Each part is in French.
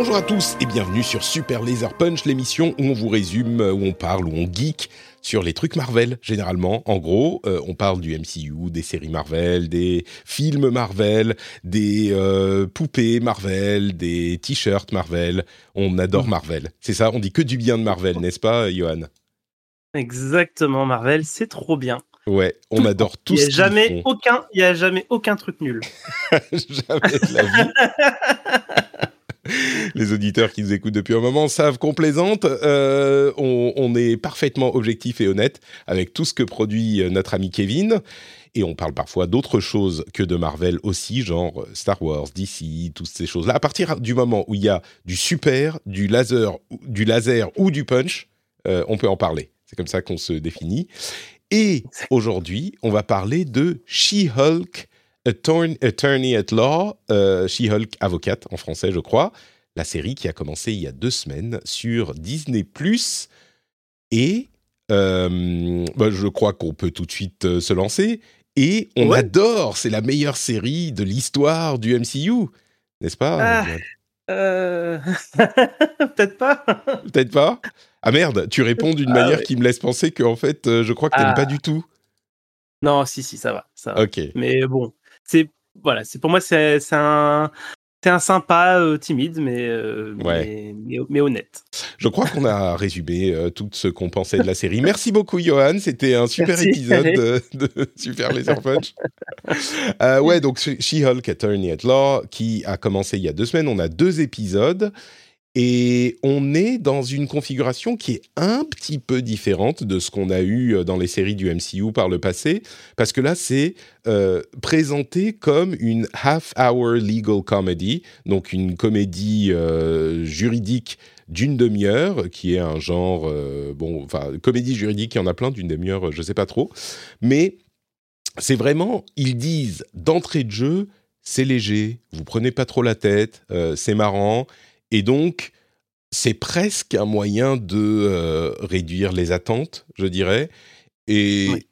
Bonjour à tous et bienvenue sur Super Laser Punch, l'émission où on vous résume, où on parle, où on geek sur les trucs Marvel, généralement. En gros, euh, on parle du MCU, des séries Marvel, des films Marvel, des euh, poupées Marvel, des t-shirts Marvel. On adore Marvel. C'est ça, on dit que du bien de Marvel, n'est-ce pas, Johan? Exactement, Marvel, c'est trop bien. Ouais, on adore tout Il n'y a jamais font. aucun, il y a jamais aucun truc nul. Jamais de la vie. Les auditeurs qui nous écoutent depuis un moment savent qu'on plaisante. Euh, on, est parfaitement objectif et honnête avec tout ce que produit euh, notre ami Kevin. Et on parle parfois d'autres choses que de Marvel aussi, genre Star Wars, DC, toutes ces choses-là. À partir du moment où il y a du super, du laser, du laser ou du punch, euh, on peut en parler. C'est comme ça qu'on se définit. Et aujourd'hui, on va parler de She-Hulk, Attorney, Attorney at Law, euh, She-Hulk avocate en français, je crois. La série qui a commencé il y a deux semaines sur Disney+. Et euh, bah, je crois qu'on peut tout de suite euh, se lancer. Et on Ouais. adore, c'est la meilleure série de l'histoire du MCU, n'est-ce pas Ah. Euh... Peut-être pas. Peut-être pas Ah merde, tu réponds d'une Ah manière ouais. qui me laisse penser que en fait, je crois que t'aimes Ah. pas du tout. Non, si, si, ça va, ça va. Ok. Mais bon, c'est voilà, c'est pour moi c'est un c'est un sympa euh, timide, mais, euh, Ouais. mais, mais mais honnête. Je crois qu'on a résumé euh, tout ce qu'on pensait de la série. Merci beaucoup, Johan. C'était un super Merci. épisode de, de Super Laser Punch. Euh, ouais, donc She-Hulk Attorney at Law, qui a commencé il y a deux semaines. On a deux épisodes. Et on est dans une configuration qui est un petit peu différente de ce qu'on a eu euh, dans les séries du MCU par le passé, parce que là, c'est euh, présenté comme une half-hour legal comedy, donc une comédie euh, juridique d'une demi-heure, qui est un genre, bon, enfin, comédie juridique, il y en a plein d'une demi-heure, je sais pas trop, mais c'est vraiment, ils disent d'entrée de jeu, c'est léger, vous prenez pas trop la tête, c'est marrant, et donc c'est presque un moyen de euh, réduire les attentes, je dirais, et Oui.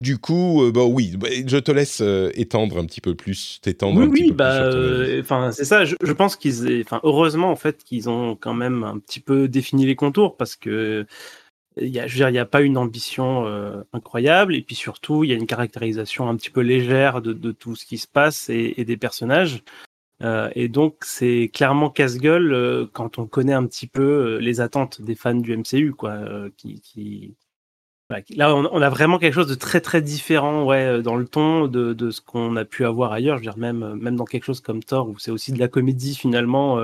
du coup, euh, bah oui, bah, je te laisse euh, étendre un petit peu plus, t'étendre Oui, un petit oui, peu bah, plus avis. euh, enfin, c'est ça. Je, je pense qu'ils, enfin, heureusement en fait qu'ils ont quand même un petit peu défini les contours parce que il y a, je veux dire, il n'y a pas une ambition incroyable et puis surtout il y a une caractérisation un petit peu légère de, de tout ce qui se passe et, et des personnages. Euh, et donc c'est clairement casse-gueule euh, quand on connaît un petit peu euh, les attentes des fans du MCU, quoi, qui, qui... qui- Là, on, a vraiment quelque chose de très très différent, ouais, dans le ton de, de ce qu'on a pu avoir ailleurs. Je veux dire, même même dans quelque chose comme Thor, où c'est aussi de la comédie finalement.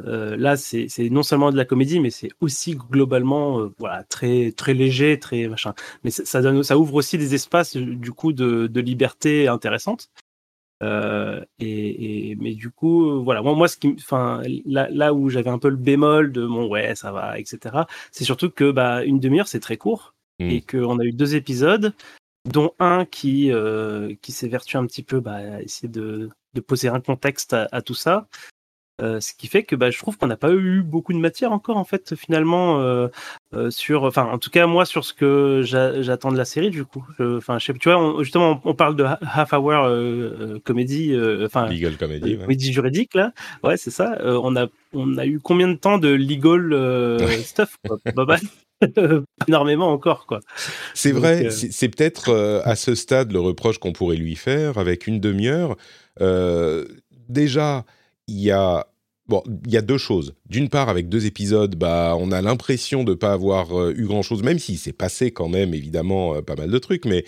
là, c'est non seulement de la comédie, mais c'est aussi globalement, voilà, très très léger, très machin. Mais ça donne, ça ouvre aussi des espaces du coup de, de liberté intéressantes. Euh, et, et- mais du coup, euh, voilà, moi, moi, ce qui, enfin, là, là où j'avais un peu le bémol de mon ouais, ça va, etc. C'est surtout que bah une demi-heure, c'est très court Mm. et qu'on a eu deux épisodes, dont un qui euh, qui s'évertue un petit peu bah, à essayer de, de poser un contexte à, à tout ça. Euh, ce qui fait que bah, je trouve qu'on n'a pas eu beaucoup de matière encore en fait finalement euh, euh, sur enfin en tout cas moi sur ce que j'a- j'attends de la série du coup enfin je sais tu vois on- justement on, parle de ha- half hour comédie enfin Legal comedy, ouais. comédie juridique là ouais c'est ça on a on a eu combien de temps de legal Ouais. stuff quoi? Bah, bah, énormément encore quoi C'est vrai, euh, c'est c'est peut-être euh, à ce stade le reproche qu'on pourrait lui faire avec une demi-heure. Euh, déjà, il y a bon, il y a deux choses. D'une part, avec deux épisodes, bah, on a l'impression de pas avoir euh, eu grand-chose, même s'il s'est passé quand même évidemment euh, pas mal de trucs, mais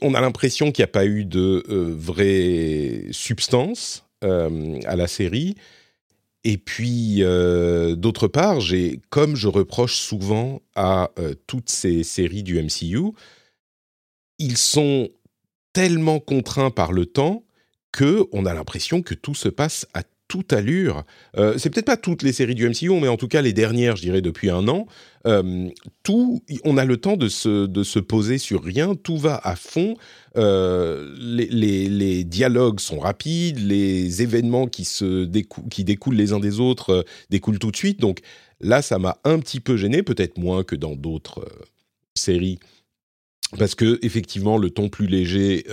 on a l'impression qu'il n'y a pas eu de euh, vraie substance. à la série. Et puis, d'autre part, j'ai, comme je reproche souvent à toutes ces séries du MCU, ils sont tellement contraints par le temps que on a l'impression que tout se passe à toute allure. Euh, c'est peut-être pas toutes les séries du MCU, mais en tout cas les dernières, je dirais depuis un an. Euh, tout, on a le temps de se, poser sur rien. Tout va à fond. Euh, les, dialogues sont rapides. Les événements qui se qui découlent les uns des autres découlent tout de suite. Donc là, ça m'a un petit peu gêné, peut-être moins que dans d'autres séries parce que effectivement le ton plus léger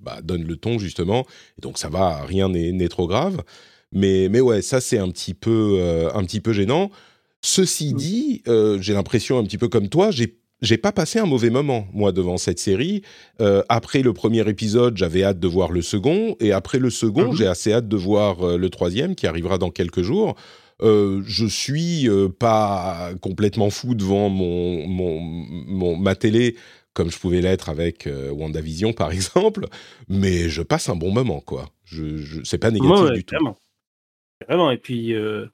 bah, donne le ton justement et donc ça va rien n'est trop grave mais mais ouais ça c'est un petit peu euh, un petit peu gênant ceci mmh. dit euh, j'ai l'impression un petit peu comme toi j'ai j'ai pas passé un mauvais moment moi devant cette série. après le premier épisode, j'avais hâte de voir le second, et après le second, mmh j'ai assez hâte de voir le troisième qui arrivera dans quelques jours. Euh, je suis pas complètement fou devant mon, mon, mon, ma télé comme je pouvais l'être avec euh, WandaVision par exemple, mais je passe un bon moment quoi. Je, je c'est pas négatif du tout. Vraiment. Vraiment. Et puis, euh,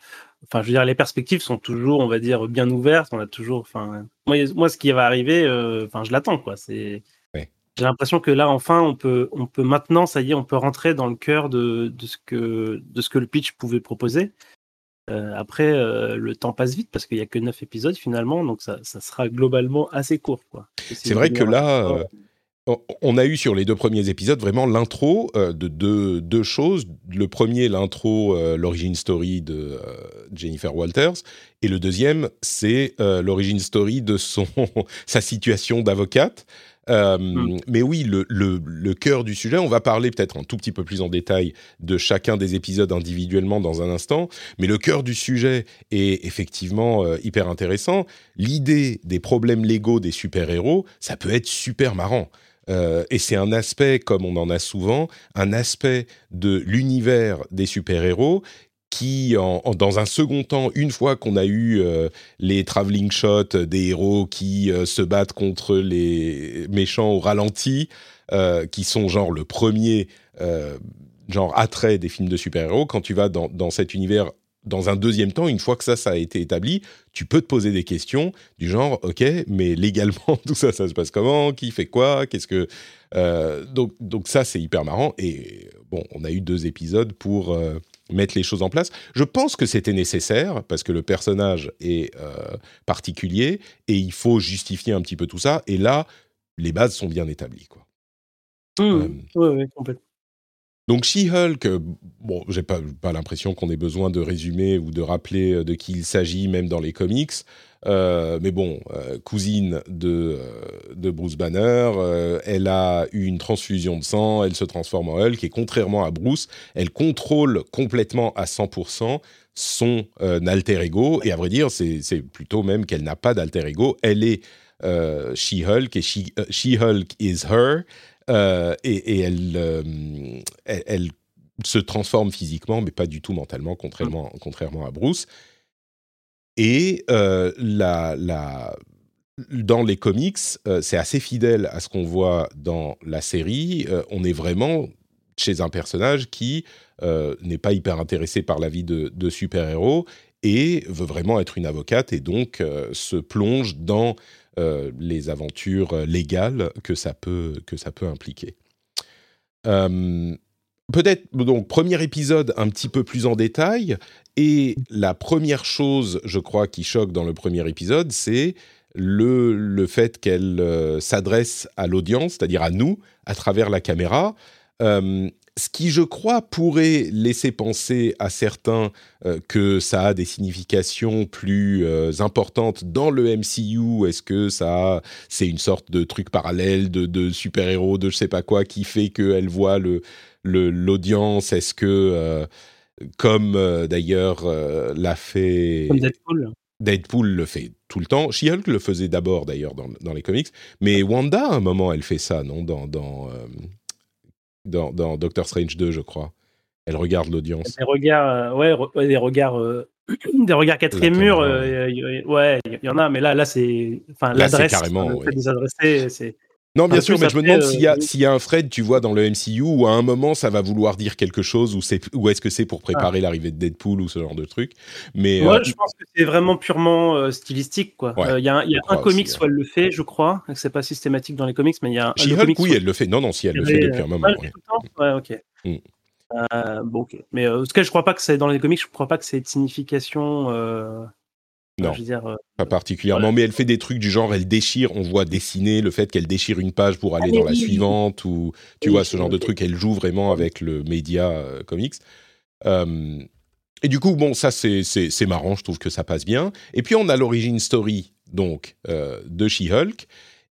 enfin, je veux dire, les perspectives sont toujours, on va dire, bien ouvertes. On a toujours, enfin, moi, moi, ce qui va arriver, euh, enfin, je l'attends quoi. C'est j'ai l'impression que là, enfin, on peut, on peut maintenant, ça y est, on peut rentrer dans le cœur de, de, ce, que, de ce que le pitch pouvait proposer. Euh, après, le temps passe vite parce qu'il n'y a que 9 épisodes finalement, donc ça, sera globalement assez court. C'est vrai que là, on a eu sur les deux premiers épisodes vraiment l'intro de deux, choses. Le premier, l'intro, l'origine story de Jennifer Walters, et le deuxième, c'est l'origine story de son, sa situation d'avocate. Euh, hmm. Mais oui, le, le, cœur du sujet, on va parler peut-être un tout petit peu plus en détail de chacun des épisodes individuellement dans un instant, mais le cœur du sujet est effectivement euh, hyper intéressant. L'idée des problèmes légaux des super-héros, ça peut être super marrant. Euh, et c'est un aspect, comme on en a souvent, un aspect de l'univers des super-héros qui, dans un second temps, une fois qu'on a eu euh, les travelling shots des héros qui euh, se battent contre les méchants au ralenti, qui sont genre le premier genre attrait des films de super-héros, quand tu vas dans, dans, cet univers dans un deuxième temps, une fois que ça, ça a été établi, tu peux te poser des questions du genre, ok, mais légalement, tout ça, ça se passe comment? Qui fait quoi? Qu'est-ce que donc, donc ça, c'est hyper marrant. Et bon, on a eu deux épisodes pour mettre les choses en place. Je pense que c'était nécessaire parce que le personnage est euh, particulier et il faut justifier un petit peu tout ça. Et là, les bases sont bien établies. Quoi. Mmh. Euh, complètement. Donc She-Hulk, euh, bon, j'ai pas, pas l'impression qu'on ait besoin de résumer ou de rappeler de qui il s'agit, même dans les comics. Euh, mais bon, euh, cousine de, euh, Bruce Banner, elle a eu une transfusion de sang, elle se transforme en Hulk, et contrairement à Bruce, elle contrôle complètement à 100% son alter ego, et à vrai dire, c'est plutôt même qu'elle n'a pas d'alter ego, elle est She-Hulk, et She-Hulk is her, et, elle, elle, se transforme physiquement, mais pas du tout mentalement, contrairement, contrairement à Bruce. Et euh, la, la, dans les comics, euh, c'est assez fidèle à ce qu'on voit dans la série. Euh, on est vraiment chez un personnage qui n'est pas hyper intéressé par la vie de, de super-héros et veut vraiment être une avocate et donc se plonge dans les aventures légales que ça peut, que ça peut impliquer. Peut-être, donc, premier épisode un petit peu plus en détail. Et la première chose, je crois, qui choque dans le premier épisode, c'est le, le fait qu'elle euh, s'adresse à l'audience, c'est-à-dire à nous, à travers la caméra. Euh, ce qui, je crois, pourrait laisser penser à certains euh, que ça a des significations plus importantes dans le MCU. Est-ce que ça, c'est une sorte de truc parallèle de, de super-héros, de je sais pas quoi, qui fait qu'elle voit le, l'audience? Est-ce que, euh, comme euh, d'ailleurs euh, l'a fait Deadpool. Deadpool le fait tout le temps. She-Hulk le faisait d'abord d'ailleurs dans, dans, les comics, mais Wanda à un moment elle fait ça, non? Dans dans, dans, dans Doctor Strange 2, je crois. Elle regarde l'audience. Des regards, ouais, des regards, des regards quatrième mur. ouais, il y, en a, mais là, là, c'est, enfin, l'adresse, carrément, ouais. c'est Non, bien sûr, mais je me demande s'il y, a- euh, s'il y a un Fred, tu vois, dans le MCU, où à un moment, ça va vouloir dire quelque chose, ou, c'est- ou est-ce que c'est pour préparer l'arrivée de Deadpool ou ce genre de truc. Mais Moi, euh, je pense que c'est vraiment purement euh, stylistique, quoi. Il Ouais, y a, un- y a un comics aussi, où elle le fait, je crois. C'est pas systématique dans les comics, mais il y a un She-Hulk, oui, elle le fait. Non, non, si, elle le fait depuis un moment. ah, ouais. ok. Mm. Euh, bon, ok. Mais euh, en tout cas, je crois pas que c'est dans les comics, je crois pas que c'est de signification. euh, Non. Je veux dire, euh, Pas particulièrement, mais elle fait des trucs du genre, elle déchire, on voit dessiner le fait qu'elle déchire une page pour aller mais dans la oui. suivante, ou tu Oui, vois, ce genre de truc, elle joue vraiment avec le média euh, comics. Euh, et du coup, bon, ça c'est marrant, je trouve que ça passe bien. Et puis on a l'origine story, donc, euh, de She-Hulk,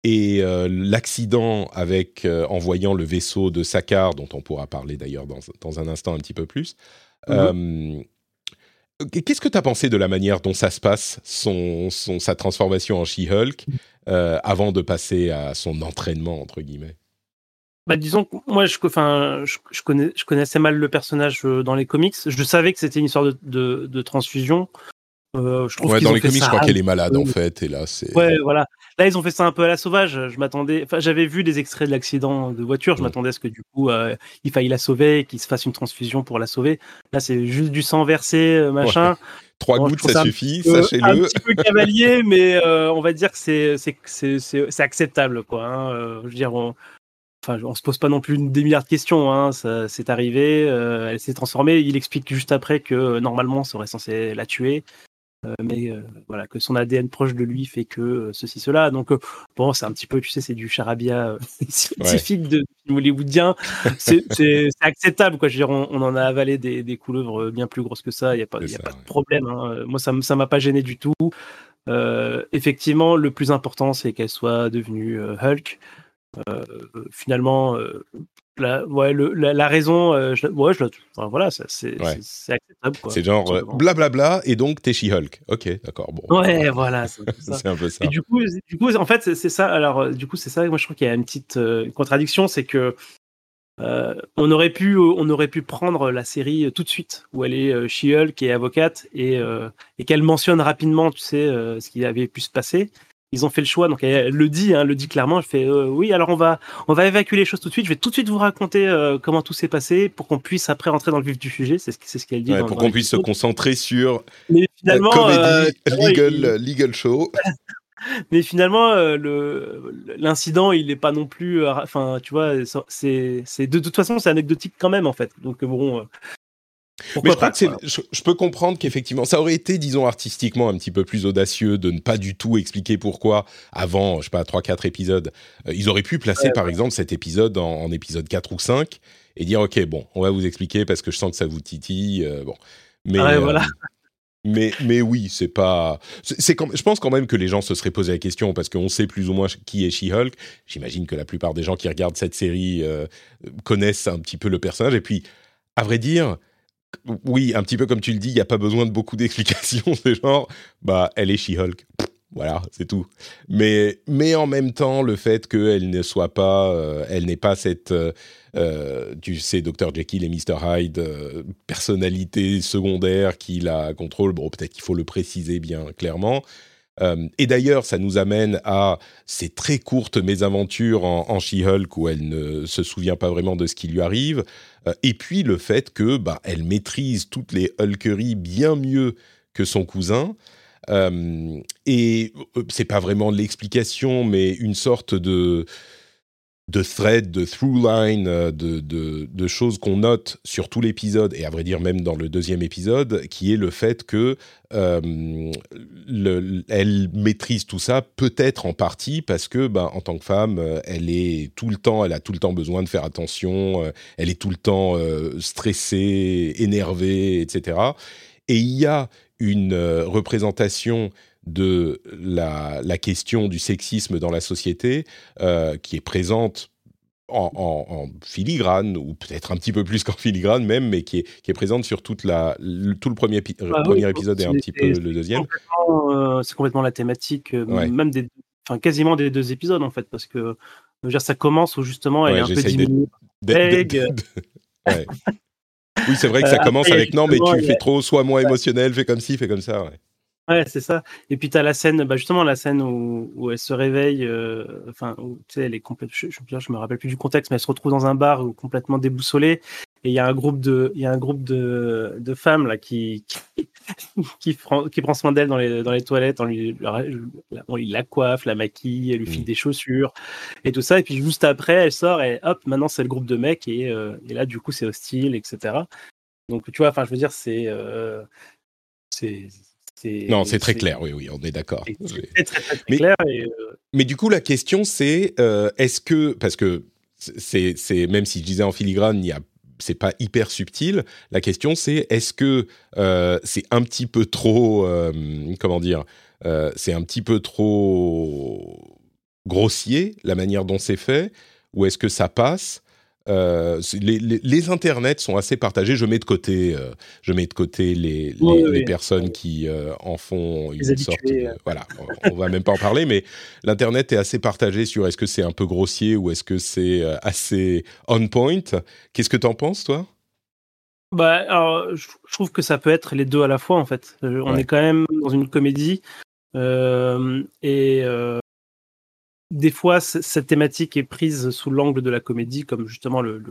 et euh, l'accident avec, euh, en voyant le vaisseau de Sakar, dont on pourra parler d'ailleurs dans, dans un instant un petit peu plus. Euh, Qu'est-ce que tu as pensé de la manière dont ça se passe, son, sa transformation en She-Hulk, euh, avant de passer à son entraînement, entre guillemets? Bah, disons que moi, je, je, je connais, connaissais mal le personnage euh, dans les comics. Je savais que c'était une histoire de, de transfusion. Euh, je trouve Ouais, qu'ils dans les comics, je crois qu'elle est malade, en fait, et là, c'est... Ouais, voilà. Là, ils ont fait ça un peu à la sauvage. Je m'attendais. Enfin, j'avais vu des extraits de l'accident de voiture. Je m'attendais à ce que du coup, euh, il faille la sauver, qu'il se fasse une transfusion pour la sauver. Là, c'est juste du sang versé, euh, machin. Trois Bon, gouttes, ça, suffit, Euh, un sachez-le. petit peu cavalier, mais euh, on va dire que c'est acceptable, quoi. hein. Je veux dire, on, enfin, on se pose pas non plus des milliards de questions. Hein. C'est arrivé, euh, elle s'est transformée. Il explique juste après que normalement, ça aurait censé la tuer. Euh, mais euh, voilà, que son ADN proche de lui fait que euh, ceci, cela. Donc, bon, c'est un petit peu, tu sais, c'est du charabia scientifique de film hollywoodien. C'est acceptable, quoi. Je veux dire, on, on en a avalé des, des couleuvres bien plus grosses que ça. Il n'y a pas, y a ça, pas ouais. de problème. hein. Moi, ça ça m'a pas gêné du tout. Euh, effectivement, le plus important, c'est qu'elle soit devenue euh, Hulk. Euh, finalement, la, ouais, le- la, la raison, euh, je, ouais, je enfin, voilà, c'est Ouais. acceptable. C'est genre tout euh, simplement. blablabla, et donc t'es She-Hulk. Ok, d'accord, bon. Ouais, voilà, c'est un peu ça. c'est un peu ça. Et du coup, du coup, en fait, c'est- ça. Alors, euh, du coup, c'est ça. Moi, je trouve qu'il y a une petite euh, contradiction, c'est que on aurait pu, on aurait pu prendre la série tout de suite où elle est She-Hulk et avocate et, et qu'elle mentionne rapidement, tu sais, ce qui avait pu se passer. Ils ont fait le choix, donc elle, le dit, hein, le dit clairement. Elle fait euh, oui, alors on va, on va évacuer les choses tout de suite. Je vais tout de suite vous raconter euh, comment tout s'est passé pour qu'on puisse après rentrer dans le vif du sujet. C'est ce, c'est ce qu'elle dit. Ouais, dans- pour qu'on puisse se concentrer sur Mais la finalement, comédie euh, legal, il- legal show. mais finalement, le l'incident, il est pas non plus. Enfin, tu vois, c'est c'est de toute façon, c'est anecdotique quand même en fait. Donc bon. Euh, Mais je crois pas, que c'est, quoi. je, je peux comprendre qu'effectivement, ça aurait été, disons, artistiquement un petit peu plus audacieux de ne pas du tout expliquer pourquoi avant, je sais pas, 3-4 épisodes. Euh, ils auraient pu placer, par exemple, cet épisode en, en épisode 4 ou 5 et dire, OK, bon, on va vous expliquer parce que je sens que ça vous titille. euh, bon. Mais, Ouais, voilà. mais, mais oui, c'est pas. C'est, c'est quand, je pense quand même que les gens se seraient posé la question parce qu'on sait plus ou moins qui est She-Hulk. J'imagine que la plupart des gens qui regardent cette série euh, connaissent un petit peu le personnage. Et puis, à vrai dire, oui, un petit peu comme tu le dis, il n'y a pas besoin de beaucoup d'explications. C'est genre, bah, elle est She-Hulk. Voilà, c'est tout. Mais, mais en même temps, le fait qu'elle ne soit pas, euh, elle n'est pas cette, euh, euh, tu sais, Dr Jekyll et Mr Hyde, personnalité secondaire qui la contrôle. Bon, peut-être qu'il faut le préciser bien clairement. Euh, et d'ailleurs, ça nous amène à ces très courtes mésaventures en, en She-Hulk où elle ne se souvient pas vraiment de ce qui lui arrive. Euh, et puis le fait que bah, elle maîtrise toutes les Hulkeries bien mieux que son cousin. Euh, et euh, c'est pas vraiment l'explication, mais une sorte de de thread, de through line, euh, de, de, de choses qu'on note sur tout l'épisode, et à vrai dire même dans le deuxième épisode, qui est le fait que euh, le, elle maîtrise tout ça, peut-être en partie parce que, ben, en tant que femme, euh, elle est tout le temps, elle a tout le temps besoin de faire attention, elle est tout le temps stressée, énervée, etc. Et il y a une représentation de la, la question du sexisme dans la société euh, qui est présente en, en- en filigrane, ou peut-être un petit peu plus qu'en filigrane même, mais qui est, qui est présente sur toute la, le- tout le premier, épi- Ah oui, premier épisode et un petit peu le deuxième. complètement, euh, c'est complètement la thématique, euh, Ouais. même des, enfin quasiment des deux épisodes en fait, parce que je veux dire, ça commence où justement elle Ouais, est un peu diminuée. Ouais. Oui, c'est vrai que ça commence avec non, mais tu fais trop, sois moins émotionnel, fais comme ci, fais comme ça. Ouais. C'est ça. Et puis tu as la scène, bah justement la scène où, où elle se réveille, euh, enfin, où, tu sais, elle est complètement, je, je, je, me rappelle plus du contexte, mais elle se retrouve dans un bar où, complètement déboussolée. Et il y a un groupe de, il y a un groupe de, de femmes là qui, qui, qui, prend, qui prend soin d'elle dans les, dans les toilettes, on lui, on lui la coiffe, la maquille, elle lui file mmh. des chaussures et tout ça. Et puis juste après, elle sort et hop, maintenant c'est le groupe de mecs et, euh, et là du coup c'est hostile, etc. Donc tu vois, enfin je veux dire c'est, euh, c'est non, c'est très clair, oui, oui, on est d'accord. C'est très, très, mais, clair. Et, euh... mais, du coup, la question, c'est euh, est-ce que, parce que c'est, même si je disais en filigrane, il y a c'est pas hyper subtil. La question, c'est est-ce que euh, c'est un petit peu trop, euh, comment dire, euh, c'est un petit peu trop grossier la manière dont c'est fait, ou est-ce que ça passe euh, les, les, les, internets sont assez partagés. Je mets de côté, euh, je mets de côté les, oui, les oui. personnes qui euh, en font une sorte. De, voilà, on, on va même pas en parler, mais l'internet est assez partagé sur est-ce que c'est un peu grossier ou est-ce que c'est assez on point. Qu'est-ce que t'en penses, toi? Bah, alors, je je trouve que ça peut être les deux à la fois en fait. On Ouais. est quand même dans une comédie et des fois cette thématique est prise sous l'angle de la comédie, comme justement le,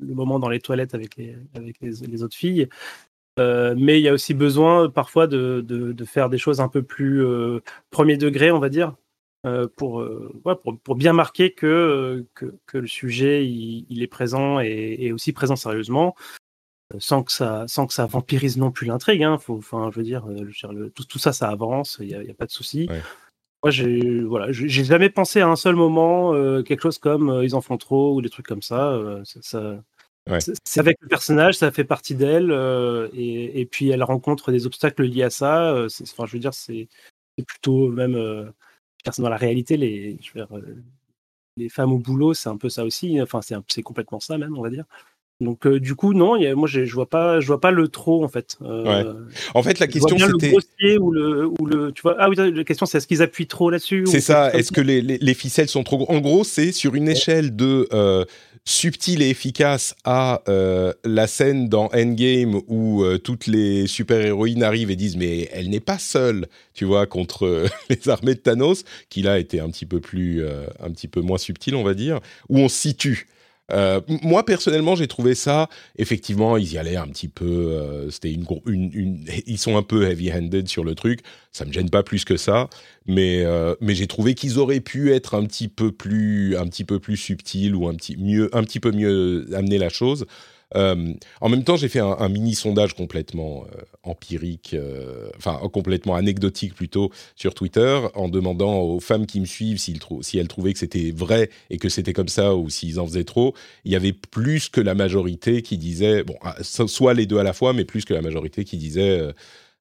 moment dans les toilettes avec les, autres filles. Euh, mais il y a aussi besoin parfois de, faire des choses un peu plus euh, premier degré, on va dire, euh, pour, pour, bien marquer que, que, le sujet il, est présent et, aussi présent sérieusement sans que ça sans que ça vampirise non plus l'intrigue hein. Enfin je veux dire, tout, ça ça avance il y a, pas de souci. Moi j'ai voilà j'ai jamais pensé à un seul moment euh, quelque chose comme euh, ils en font trop ou des trucs comme ça euh, ça, ça- Ouais. c'est avec le personnage ça fait partie d'elle et, et puis elle rencontre des obstacles liés à ça c'est- enfin je veux dire c'est plutôt même dans la réalité les je veux dire, les femmes au boulot c'est un peu ça aussi enfin c'est complètement ça même on va dire donc euh, du coup non, il y a- moi je vois pas, je vois pas le trop en fait. Euh, En fait, la question le c'était. ou le, ou le, tu vois. Ah oui, la question c'est est-ce qu'ils appuient trop là-dessus C'est ça. Est-ce que les, les, les ficelles sont trop gros? En gros, c'est sur une échelle de euh, subtil et efficace à euh, la scène dans Endgame où toutes les super-héroïnes arrivent et disent mais elle n'est pas seule, tu vois, contre les armées de Thanos, qui là était un petit peu plus, un petit peu moins subtil, on va dire, où on se situe. Euh, moi personnellement, j'ai trouvé ça. Effectivement, ils y allaient un petit peu. euh, C'était une, une, une- ils sont un peu heavy-handed sur le truc. Ça me gêne pas plus que ça mais euh, mais j'ai trouvé qu'ils auraient pu être un petit peu plus un petit peu plus subtils ou un petit mieux un petit peu mieux amener la chose. Euh, en même temps, j'ai fait un, mini sondage complètement euh, empirique, euh, enfin complètement anecdotique plutôt sur Twitter, en demandant aux femmes qui me suivent si elles trouvaient que c'était vrai et que c'était comme ça ou s'ils en faisaient trop. Il y avait plus que la majorité qui disait, bon, ah, so- soit les deux à la fois, mais plus que la majorité qui disait.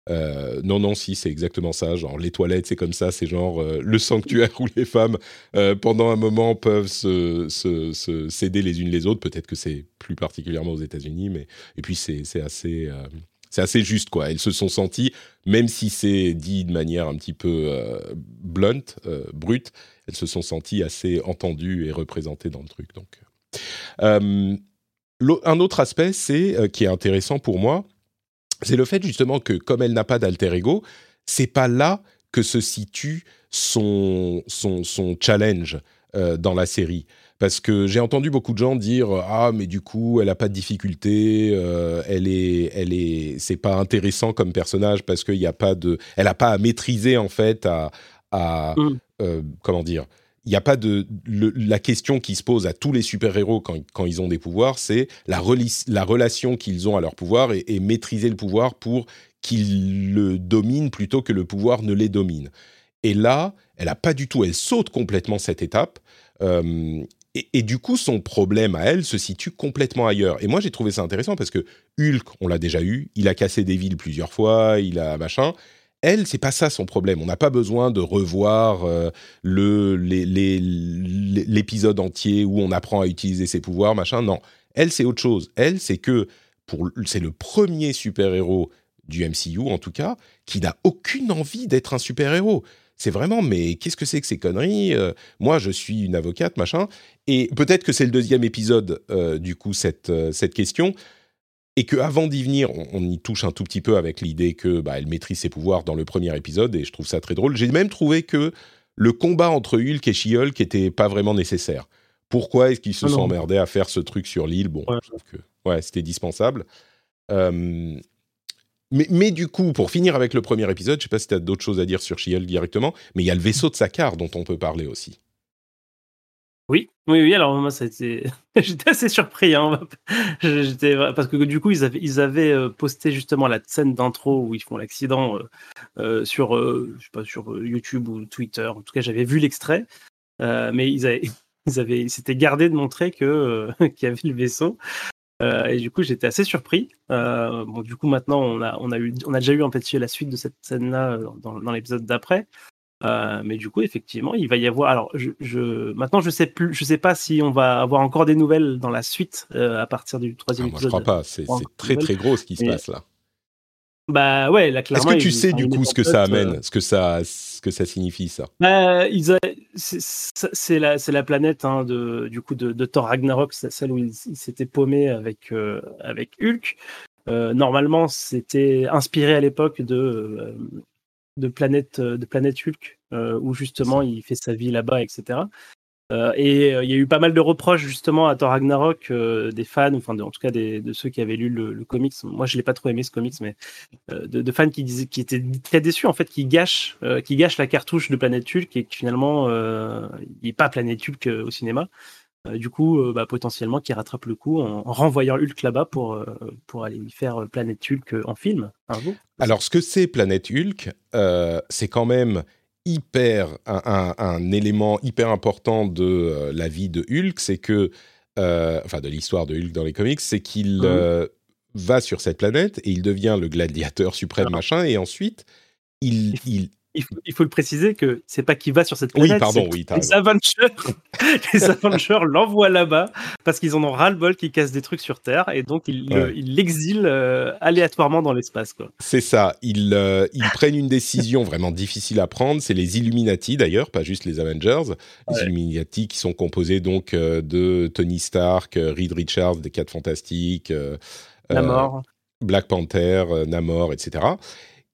Euh, non, non, si, c'est exactement ça. Genre, les toilettes, c'est comme ça. C'est genre euh, le sanctuaire où les femmes, euh, pendant un moment, peuvent se, se, céder les unes les autres. Peut-être que c'est plus particulièrement aux États-Unis, mais et puis c'est assez, c'est assez juste, quoi. Elles se sont senties, même si c'est dit de manière un petit peu blunt, brute, elles se sont senties assez entendues et représentées dans le truc. Donc, un autre aspect, c'est qui est intéressant pour moi c'est le fait justement que comme elle n'a pas d'alter ego, c'est pas là que se situe son, son, son challenge euh, dans la série. Parce que j'ai entendu beaucoup de gens dire ah mais du coup elle a pas de difficulté, euh, elle est elle est c'est pas intéressant comme personnage parce qu'il n'y a pas de elle a pas à maîtriser en fait à à Mm. euh, comment dire il n'y a pas de la question qui se pose à tous les super-héros quand, ils ont des pouvoirs, c'est la, relation qu'ils ont à leur pouvoir et, maîtriser le pouvoir pour qu'ils le dominent plutôt que le pouvoir ne les domine. Et là, elle a pas du tout, elle saute complètement cette étape. euh, et du coup, son problème à elle se situe complètement ailleurs. Et moi, j'ai trouvé ça intéressant parce que Hulk, on l'a déjà eu, il a cassé des villes plusieurs fois, il a machin. Elle, c'est pas ça son problème. On n'a pas besoin de revoir euh, le l'épisode entier où on apprend à utiliser ses pouvoirs, machin. Non, elle, c'est autre chose. Elle, c'est que c'est le premier super-héros du MCU, en tout cas, qui n'a aucune envie d'être un super-héros. C'est vraiment, mais qu'est-ce que c'est que ces conneries Euh, Moi, je suis une avocate, machin. Et peut-être que c'est le deuxième épisode, euh, du coup, cette, cette question. Et que avant d'y venir, on, y touche un tout petit peu avec l'idée que bah, elle maîtrise ses pouvoirs dans le premier épisode, et je trouve ça très drôle. J'ai même trouvé que le combat entre Hulk et She-Hulk était pas vraiment nécessaire. Pourquoi est-ce qu'ils se sont emmerdés à faire ce truc sur l'île? Bon, je trouve que ouais, c'était dispensable. Euh, mais, mais, du coup, pour finir avec le premier épisode, je sais pas si tu as d'autres choses à dire sur She-Hulk directement, mais il y a le vaisseau de Sakar dont on peut parler aussi. Oui, oui, oui. Alors moi, j'étais assez surpris. Hein. J'étais parce que du coup, ils avaient, euh, posté justement la scène d'intro où ils font l'accident euh, euh, sur, je sais pas, sur YouTube ou Twitter. En tout cas, j'avais vu l'extrait, mais ils avaient, ils avaient, s'étaient gardés de montrer que qu'il y avait le vaisseau. et du coup, j'étais assez surpris. bon, du coup, maintenant, on a, on a eu, on a déjà eu en fait la suite de cette scène-là dans l'épisode d'après. Euh, mais du coup, effectivement, il va y avoir. Alors, je, je, maintenant, je sais plus, je sais pas si on va avoir encore des nouvelles dans la suite euh, à partir du troisième épisode. Ah, moi, je crois pas. C'est très très gros ce qui se passe là. Bah ouais, là clairement. Est-ce que tu sais du coup ce que ça amène, euh, ce que ça, ce que ça signifie ça? Bah, C'est la, c'est la planète hein, de, du coup de, de Thor Ragnarok, celle où il, s'était paumé avec avec Hulk. normalement, c'était inspiré à l'époque de de planète, euh, de planète Hulk, euh, où justement il fait sa vie là-bas, etc. Euh, et il y a eu pas mal de reproches justement à Thor Ragnarok des fans, enfin en tout cas de ceux qui avaient lu le, comics. Moi, je l'ai pas trop aimé ce comics, mais de, fans qui disaient, qui étaient très déçus en fait, qui gâchent, qui gâchent la cartouche de Planète Hulk et qui finalement il n'est pas Planète Hulk au cinéma. Euh, du coup, euh, bah, potentiellement, qui rattrape le coup en, renvoyant Hulk là-bas pour, euh, pour aller y faire Planète Hulk en film. Alors, ce que c'est Planète Hulk, c'est quand même hyper un, élément hyper important de la vie de Hulk, c'est que, enfin, de l'histoire de Hulk dans les comics, c'est qu'il mmh. va sur cette planète et il devient le gladiateur suprême, machin, et ensuite, il, il, il faut, le préciser que c'est pas qu'il va sur cette planète. Oui, pardon, oui, les Avengers, les Avengers l'envoient là-bas parce qu'ils en ont ras-le-bol qu'ils cassent des trucs sur Terre et donc ils l'exilent euh, aléatoirement dans l'espace. C'est ça. Ils, euh, ils prennent une décision vraiment difficile à prendre. C'est les Illuminati d'ailleurs, pas juste les Avengers. Les Illuminati qui sont composés donc euh, de Tony Stark, Reed Richards des Quatre Fantastiques, Namor. Black Panther, Namor, etc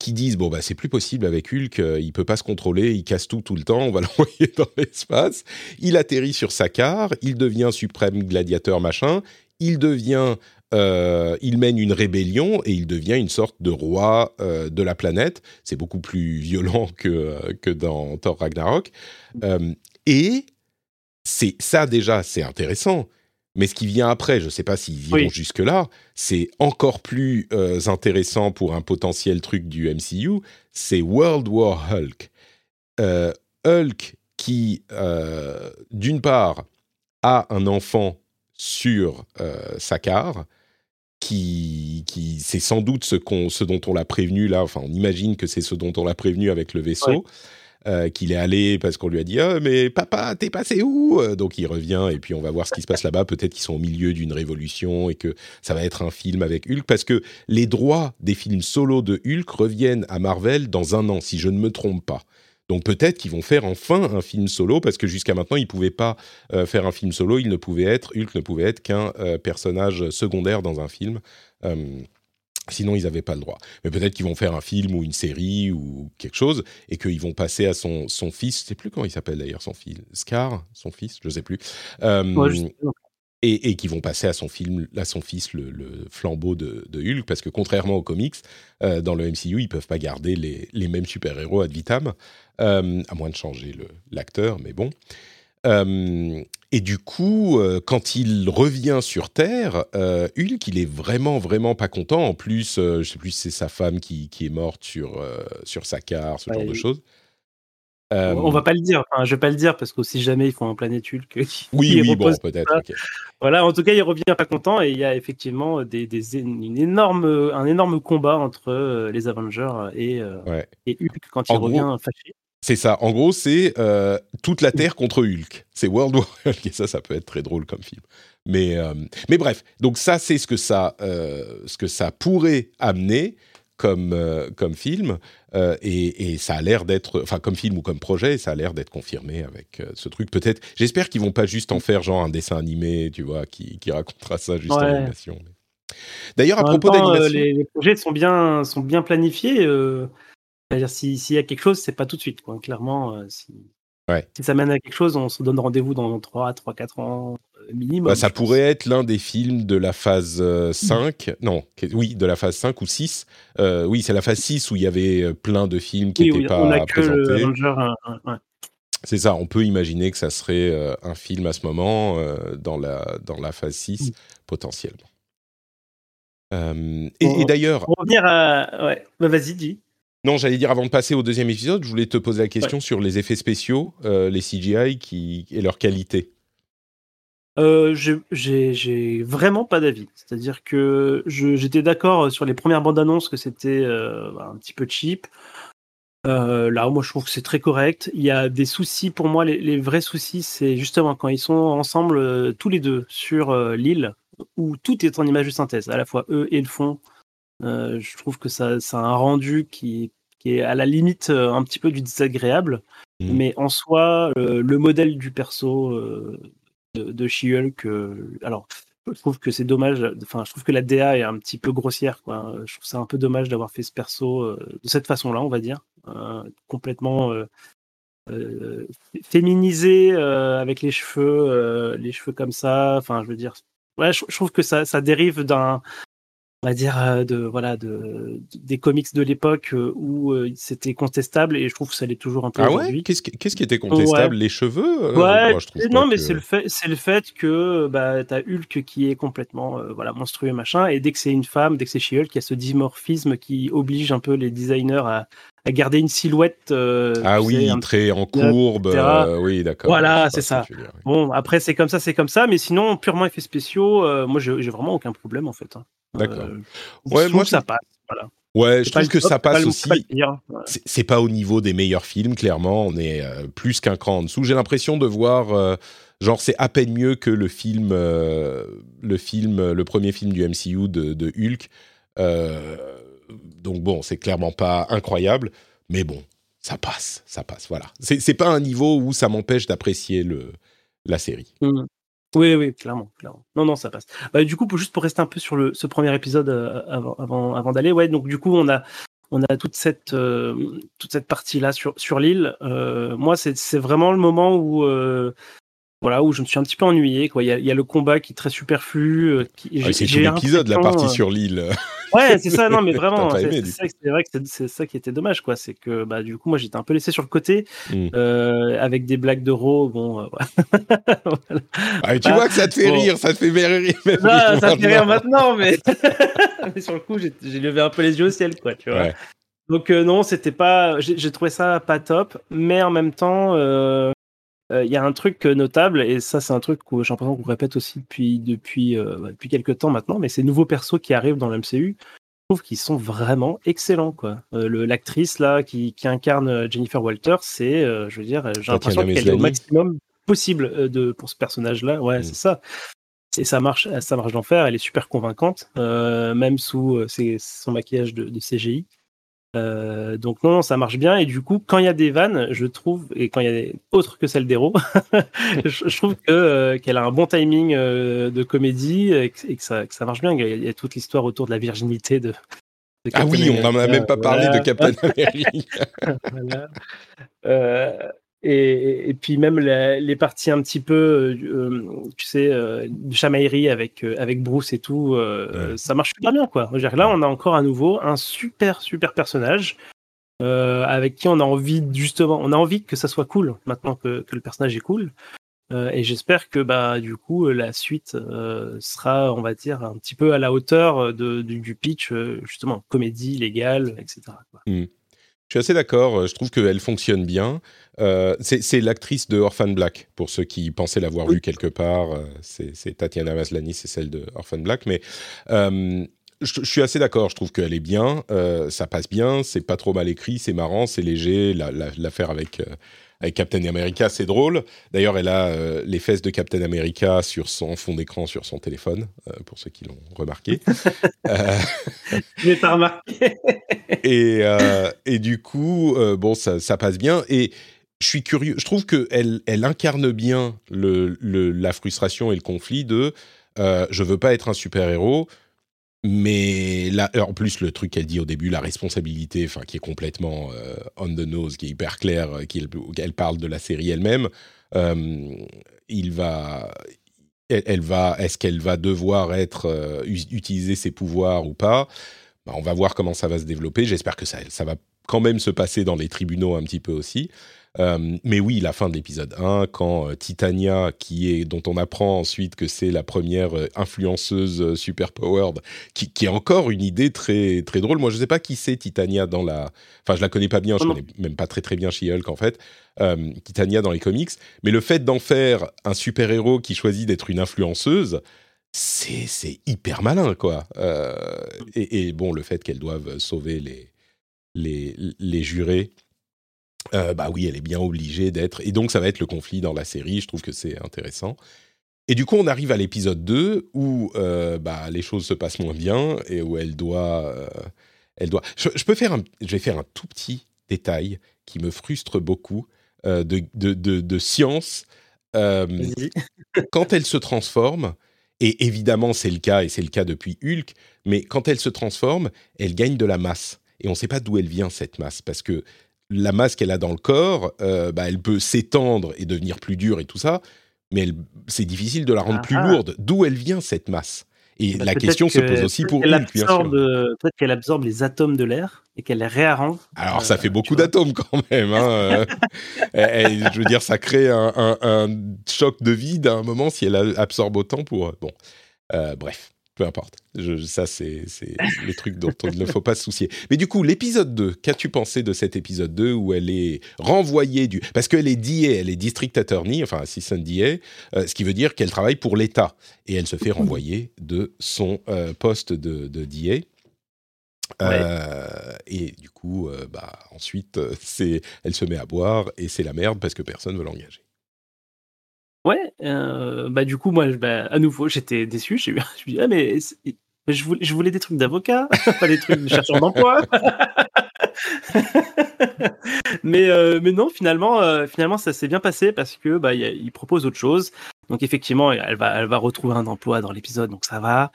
qui disent bon bah c'est plus possible avec Hulk, euh, il peut pas se contrôler, il casse tout tout le temps, on va l'envoyer dans l'espace. Il atterrit sur Sakar, il devient suprême gladiateur machin, il devient euh, il mène une rébellion et il devient une sorte de roi euh, de la planète. C'est beaucoup plus violent que, que dans Thor Ragnarok. et c'est ça déjà, c'est intéressant. Mais ce qui vient après, je ne sais pas s'ils iront jusque-là, c'est encore plus euh, intéressant pour un potentiel truc du MCU, c'est World War Hulk. Euh, Hulk qui, euh, d'une part, a un enfant sur Sakar, qui, qui c'est sans doute ce, ce dont on l'a prévenu là, enfin on imagine que c'est ce dont on l'a prévenu avec le vaisseau. Euh, qu'il est allé parce qu'on lui a dit ah, mais papa t'es passé où? Euh, donc il revient et puis on va voir ce qui se passe là-bas. Peut-être qu'ils sont au milieu d'une révolution et que ça va être un film avec Hulk parce que les droits des films solo de Hulk reviennent à Marvel dans un an si je ne me trompe pas. Donc peut-être qu'ils vont faire enfin un film solo parce que jusqu'à maintenant ils pouvaient pas euh, faire un film solo, il ne pouvait être Hulk ne pouvait être qu'un personnage secondaire dans un film. Sinon, ils n'avaient pas le droit. Mais peut-être qu'ils vont faire un film ou une série ou quelque chose et qu'ils vont passer à son, son fils. Je ne sais plus comment il s'appelle d'ailleurs, son fils. Scar, son fils, je ne sais plus. Euh, et, et qu'ils vont passer à son film, à son fils, le, flambeau de, Hulk, parce que contrairement aux comics, euh, dans le MCU, ils peuvent pas garder les, les mêmes super-héros ad vitam, euh, à moins de changer l'acteur, mais bon. Euh, et du coup, euh, quand il revient sur Terre, euh, Hulk, il est vraiment, vraiment pas content. En plus, je sais plus si c'est sa femme qui, qui, est morte sur, sur sa car, ce genre de choses. On va pas le dire, enfin, je vais pas le dire parce que si jamais ils font un planète Hulk. Oui, oui, bon, peut-être. Voilà, en tout cas, il revient pas content et il y a effectivement des, des une énorme, un énorme combat entre les Avengers et, et Hulk quand il revient fâché. C'est ça. En gros, c'est euh, toute la Terre contre Hulk. C'est World War Hulk. Et ça, ça peut être très drôle comme film. Mais, euh, mais bref. Donc ça, c'est ce que ça, euh, ce que ça pourrait amener comme comme film. Et, et, ça a l'air d'être, enfin comme film ou comme projet, ça a l'air d'être confirmé avec ce truc. Peut-être. J'espère qu'ils vont pas juste en faire genre un dessin animé, tu vois, qui, qui racontera ça juste en animation. D'ailleurs, à En propos d'animation, les, les projets sont bien, sont bien planifiés. C'est-à-dire, si- s'il y a quelque chose, c'est pas tout de suite. Quoi. Clairement, euh, si, Ouais. si ça mène à quelque chose, on se donne rendez-vous dans 3, 3 4 ans euh, minimum. bah, ça je pense. pourrait être l'un des films de la phase euh, 5. Non, oui, de la phase 5 ou 6. Euh, oui, c'est la phase 6 où il y avait euh, plein de films qui n'étaient oui, pas a que le présentés. Avenger. un- un- ouais. C'est ça, on peut imaginer que ça serait un film à ce moment, euh, dans, la, dans la phase 6, Mm. potentiellement. Euh, et, et d'ailleurs, Pour revenir à. Ouais, bah, vas-y, dis. Non, j'allais dire avant de passer au deuxième épisode, je voulais te poser la question sur les effets spéciaux, euh, les CGI qui, et leur qualité. Euh, je- j'ai vraiment pas d'avis. C'est-à-dire que j'étais d'accord sur les premières bandes annonces que c'était euh, bah, un petit peu cheap. Euh, là, moi, je trouve que c'est très correct. Il y a des soucis pour moi. Les, les vrais soucis, c'est justement quand ils sont ensemble euh, tous les deux sur euh, l'île où tout est en image de synthèse, à la fois eux et le fond. Euh, je trouve que ça, ça a un rendu qui, qui est à la limite euh, un petit peu du désagréable. Mhm. Mais en soi, euh, le modèle du perso euh, de, de She-Hulk, alors je trouve que c'est dommage. Enfin, je trouve que la DA est un petit peu grossière. Quoi. Je trouve ça un peu dommage d'avoir fait ce perso de cette façon-là, on va dire, complètement féminisé avec les cheveux, les cheveux comme ça. Enfin, je veux dire, ouais, je, je trouve que ça, ça dérive d'un, on va dire, euh, de voilà, de, des comics de l'époque euh, où euh, c'était contestable et je trouve que ça l'est toujours un peu Ah ouais? Qu'est-ce qui, qu'est-ce qui était contestable? Les cheveux Ouais, moi, je trouve non, mais que- c'est le fait, c'est le fait que bah, t'as Hulk qui est complètement euh, voilà monstrueux machin, et dès que c'est une femme, dès que c'est She-Hulk, il y a ce dimorphisme qui oblige un peu les designers à, à garder une silhouette. euh, Ah sais, oui, très en courbe. euh, oui, d'accord. Voilà, c'est ce ça. dire, oui. Bon, après c'est comme ça, c'est comme ça, mais sinon purement effets spéciaux, euh, moi j'ai vraiment aucun problème en fait. hein. D'accord. Ouais, je trouve moi, que ça passe. Voilà. Ouais, je trouve que top, ça passe aussi. c'est pas au niveau des meilleurs films, clairement. On est plus qu'un cran en dessous. J'ai l'impression de voir, genre, c'est à peine mieux que le film, euh, le film, le premier film du MCU de, de Hulk. Euh, donc bon, c'est clairement pas incroyable, mais bon, ça passe, ça passe. Voilà. C'est pas un niveau où ça m'empêche d'apprécier le la série. Mm. Oui, oui, clairement, clairement. Non, non, ça passe. Bah, du coup, juste pour rester un peu sur le, ce premier épisode euh, avant, avant, d'aller, ouais, donc du coup, on a, on a toute cette, euh, toute cette partie-là sur, sur l'île. Euh, moi, c'est vraiment le moment où, voilà, où je me suis un petit peu ennuyé. Quoi. Il, y a, il y a le combat qui est très superflu. euh, Ah, j'ai- c'est tout l'épisode, la partie euh, sur l'île. Ouais, c'est ça, non, mais vraiment, c'est vrai que c'est- ça qui était dommage, quoi. C'est que, bah, du coup, moi, j'étais un peu laissé sur le côté, Mm. euh, avec des blagues d'euros, bon, euh, voilà. Ah, et tu vois que ça te fait bon. rire, ça te fait rire. même Ça, ça me fait rire maintenant. mais, mais sur le coup, j'ai levé un peu les yeux au ciel, quoi, tu vois. Ouais. Donc, euh, non, c'était pas. J'ai trouvé ça pas top, mais en même temps, euh, il y a un truc notable, et ça, c'est un truc que j'ai l'impression qu'on répète aussi depuis, depuis, euh, depuis quelques temps maintenant, mais ces nouveaux persos qui arrivent dans l'MCU, je trouve qu'ils sont vraiment excellents, quoi. Euh, le- L'actrice, là, qui, qui incarne euh, Jennifer Walter, c'est, euh, je veux dire, j'ai l'impression qu'elle est au maximum possible euh, de, pour ce personnage-là. Ouais, Mm. c'est ça. Et ça marche, ça marche d'enfer. Elle est super convaincante, euh, même sous euh, ses- son maquillage de, de CGI. Euh, donc non, non, ça marche bien. Et du coup, quand il y a des vannes, je trouve, et quand il y a des autres que celles d'héros, je, je trouve que euh, qu'elle a un bon timing euh, de comédie et que, et que ça, que ça marche bien. Il y a, toute l'histoire autour de la virginité de. de Ah oui, on n'en a même pas parlé de Captain America. Voilà. Euh, et, et puis même les parties un petit peu, euh, tu sais, euh, de chamaillerie avec, euh, avec Bruce et tout, euh, Ouais. ça marche super bien, quoi. Dire, là, on a encore à nouveau un super, super personnage euh, avec qui on a envie, justement, on a envie que ça soit cool maintenant que, que le personnage est cool. Euh, et j'espère que bah du coup la suite euh, sera, on va dire, un petit peu à la hauteur de, du, du pitch, euh, justement, comédie légale, etc. quoi. Suis assez d'accord. euh, Je trouve qu'elle fonctionne bien. Euh, c'est l'actrice de Orphan Black, pour ceux qui pensaient l'avoir Oui. vue quelque part. euh, C'est Tatiana Maslany, c'est celle de Orphan Black. Mais euh, je, je suis assez d'accord. Je trouve qu'elle est bien. euh, ça passe bien. C'est pas trop mal écrit. C'est marrant. C'est léger. La- la- L'affaire avec, avec Captain America, c'est drôle. D'ailleurs, elle a euh, les fesses de Captain America sur son fond d'écran sur son téléphone, euh, pour ceux qui l'ont remarqué. Euh, Je l'ai pas remarqué. et, et du coup, bon, ça, ça passe bien. Et je suis curieux. Je trouve que elle, elle incarne bien le, le- la frustration et le conflit de euh, je veux pas être un super héros, mais là, en plus, le truc qu'elle dit au début, la responsabilité, enfin, qui est complètement euh, on the nose, qui est hyper clair, euh, qu'elle parle de la série elle-même, euh, il va, elle, va, est-ce qu'elle va devoir être utiliser ses pouvoirs ou pas? Bah, On va voir comment ça va se développer. J'espère que ça, ça va quand même se passer dans les tribunaux un petit peu aussi. Euh, mais oui, la fin de l'épisode 1, quand euh, Titania, qui est, dont on apprend ensuite que c'est la première euh, influenceuse super powered, qui, qui, est encore une idée très, très drôle. Moi, je ne sais pas qui c'est Titania dans la. Enfin, je la connais pas bien, je ne connais même pas très très bien She-Hulk en fait. Titania dans les comics. Mais le fait d'en faire un super-héros qui choisit d'être une influenceuse, c'est hyper malin, quoi. Et, et, bon, le fait qu'elle doive sauver les, les, les jurés euh, bah oui, elle est bien obligée d'être. Et donc, ça va être le conflit dans la série. Je trouve que c'est intéressant. Et du coup, on arrive à l'épisode 2 où euh, bah, les choses se passent moins bien et où elle doit. Euh, elle doit... Je, peux faire un, je vais faire un tout petit détail qui me frustre beaucoup de, de, de, science. quand elle se transforme, et évidemment c'est le cas, et c'est le cas depuis Hulk, mais quand elle se transforme, elle gagne de la masse. Et on ne sait pas d'où elle vient cette masse, parce que la masse qu'elle a dans le corps, euh, bah, elle peut s'étendre et devenir plus dure et tout ça, mais c'est difficile de la rendre plus ah. lourde. D'où elle vient cette masse? Et bah, la question se pose aussi pour Hulk, Peut-être qu'elle absorbe les atomes de l'air et qu'elle les réarrange. Alors ça fait euh, beaucoup d'atomes quand même. Hein, euh. je veux dire, ça crée un, choc de vide à un moment si elle absorbe autant pour... Bon, bref peu importe. ça, c'est les trucs dont il ne faut pas se soucier. Mais du coup, l'épisode 2, qu'as-tu pensé de cet épisode 2 où elle est renvoyée du... Parce qu'elle est DA, elle est district attorney, enfin assistant DA, euh, ce qui veut dire qu'elle travaille pour l'État. Et elle se fait renvoyer de son euh, poste de, de DA. Euh, et du coup, bah, ensuite, elle se met à boire et c'est la merde parce que personne ne veut l'engager. Ouais, euh, bah du coup moi, bah, à nouveau, j'étais déçu. Je me dis ah mais je voulais, des trucs d'avocat, pas des trucs de chercheur d'emploi. mais euh, mais non, finalement, euh, finalement ça s'est bien passé parce que bah propose autre chose. Donc effectivement, elle va elle va retrouver un emploi dans l'épisode, donc ça va.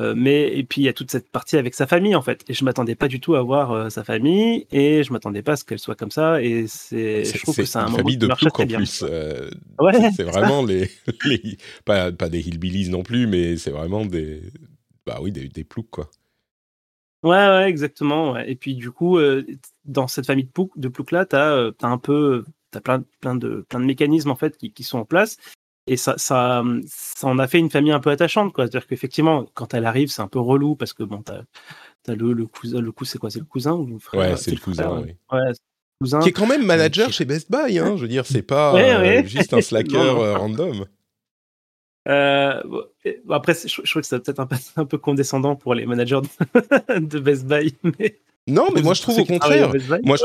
Euh, mais et puis il y a toute cette partie avec sa famille en fait. Et je m'attendais pas du tout à voir euh, sa famille et je m'attendais pas à ce qu'elle soit comme ça. Et c'est, je trouve que c'est un une famille de ploucs en plus. Euh, ouais, c'est vraiment les, les, pas, pas des hillbillies non plus, mais c'est vraiment des bah oui des, des ploucs quoi. Ouais, ouais, exactement. Ouais. Et puis du coup, dans cette famille de ploucs, de ploucs là, t'as as un peu, t'as plein, plein de plein de mécanismes en fait qui, qui sont en place et ça, ça, ça en a fait une famille un peu attachante, quoi. C'est-à-dire qu'effectivement, quand elle arrive, c'est un peu relou parce que bon, t'as as le, le cousin, le coup, c'est quoi? C'est le cousin ou le frère? Ouais, c'est le, cousin, oui. Ouais, cousin. Qui est quand même manager chez Best Buy, hein. Je veux dire, c'est pas euh, juste un slacker euh, random. Euh, après, je, je, trouve que c'est peut-être un, un, peu condescendant pour les managers de, de Best Buy, mais non, mais moi je trouve au contraire. Moi,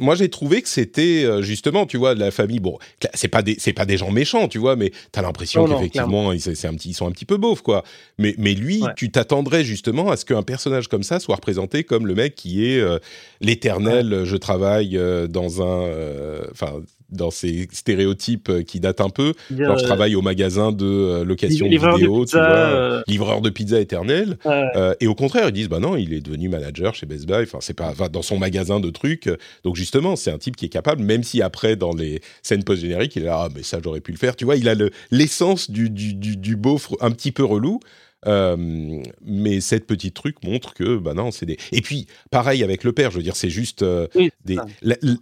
moi j'ai trouvé que c'était euh, justement, tu vois, de la famille. Bon, c'est pas des, c'est pas des gens méchants, tu vois, mais t'as l'impression qu'effectivement, c'est un petit, ils sont un petit peu beaufs, quoi. Mais, mais lui, tu t'attendrais justement à ce qu'un personnage comme ça soit représenté comme le mec qui est euh, l'éternel. Je travaille euh, dans un, enfin dans ces stéréotypes euh, qui datent un peu. Genre, je travaille au magasin de euh, location vidéo, tu vois, euh. livreur de pizza éternel. et au contraire, ils disent, bah non, il est devenu manager chez Best Buy. Enfin, c'est pas dans son magasin de trucs. Donc justement, c'est un type qui est capable, même si après, dans les scènes post-génériques, il est là, ah, mais ça, j'aurais pu le faire. Tu vois, il a l'essence du, du, du, du beauf un petit peu relou. Euh, mais cette petite truc montre que, bah non, c'est des. Et puis, pareil avec le père, je veux dire, c'est juste euh, des.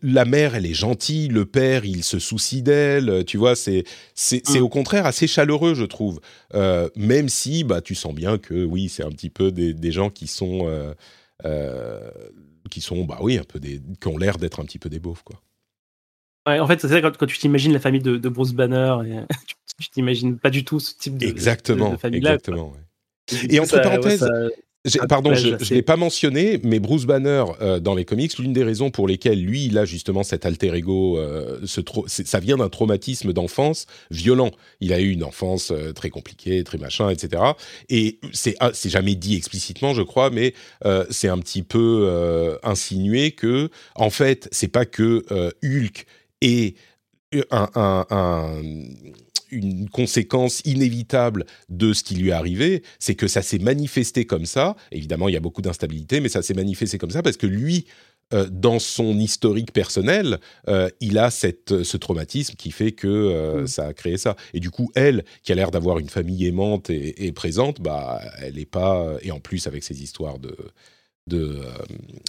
La, mère, elle est gentille, le père, il se soucie d'elle, tu vois, c'est c'est mm. au contraire assez chaleureux, je trouve. Euh, même si, bah, tu sens bien que, oui, c'est un petit peu des, des gens qui sont. qui sont, bah oui, un peu des. qui ont l'air d'être un petit peu des beaufs, quoi. Ouais, en fait, c'est quand, quand, tu t'imagines la famille de, Bruce Banner, et, tu t'imagines pas du tout ce type de, exactement, de, famille-là. Exactement, et entre parenthèses, pardon, je ne l'ai pas mentionné, mais Bruce Banner, euh, dans les comics, l'une des raisons pour lesquelles lui, il a justement cet alter ego, euh, ça vient d'un traumatisme d'enfance violent. Il a eu une enfance euh, très compliquée, très machin, etc. Et c'est ah, c'est jamais dit explicitement, je crois, mais c'est un petit peu insinué que, en fait, c'est pas que Hulk est un, un une conséquence inévitable de ce qui lui est arrivé, c'est que ça s'est manifesté comme ça. Évidemment, il y a beaucoup d'instabilité, mais ça s'est manifesté comme ça parce que lui, euh, dans son historique personnel, euh, il a cette, ce traumatisme qui fait que euh, mm. ça a créé ça. Et du coup, elle, qui a l'air d'avoir une famille aimante et, présente, bah, elle n'est pas. Et en plus, avec ses histoires de, de,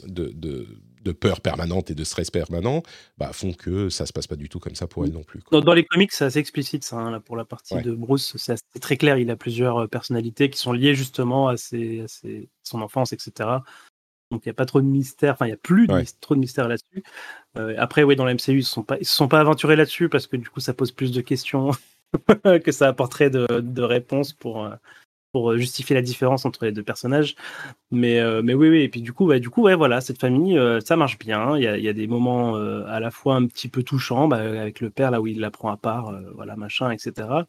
de, de, peur permanente et de stress permanent, bah, font que ça se passe pas du tout comme ça pour elle non plus. Dans, les comics, c'est assez explicite, ça. Hein, là, pour la partie de Bruce, c'est très clair. Il a plusieurs personnalités qui sont liées justement à, ses, à ses, son enfance, etc. Donc il n'y a pas trop de mystère, enfin il n'y a plus trop de mystère là-dessus. Euh, après, oui, dans la MCU, ils ne se, sont pas, se sont pas aventurés là-dessus parce que du coup ça pose plus de questions que ça apporterait de, réponses pour, euh, pour justifier la différence entre les deux personnages. Mais, euh, mais oui, oui, et puis du coup, ouais, du coup ouais, voilà, cette famille, ça marche bien. Il y a, y a, des moments à la fois un petit peu touchants, bah, avec le père là où il la prend à part, voilà, machin, etc.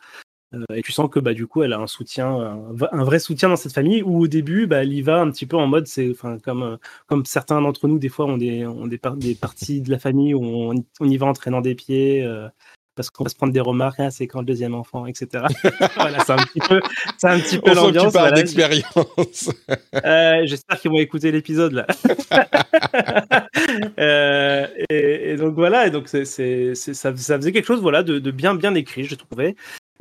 Euh, et tu sens que bah, du coup, elle a un soutien, un, vrai soutien dans cette famille, où au début, bah, elle y va un petit peu en mode, c'est comme, euh, comme certains d'entre nous, des fois, ont des, ont des, des parties de la famille où on, on y va en traînant des pieds. Euh, parce qu'on va se prendre des remarques, hein, c'est quand le deuxième enfant, etc. voilà, c'est un petit peu, c'est un petit peu l'ambiance. Tu d'expérience. j'espère qu'ils vont écouter l'épisode là. et, donc voilà, et donc c'est, ça, ça, faisait quelque chose, voilà, de, de, bien, bien écrit, je trouvais.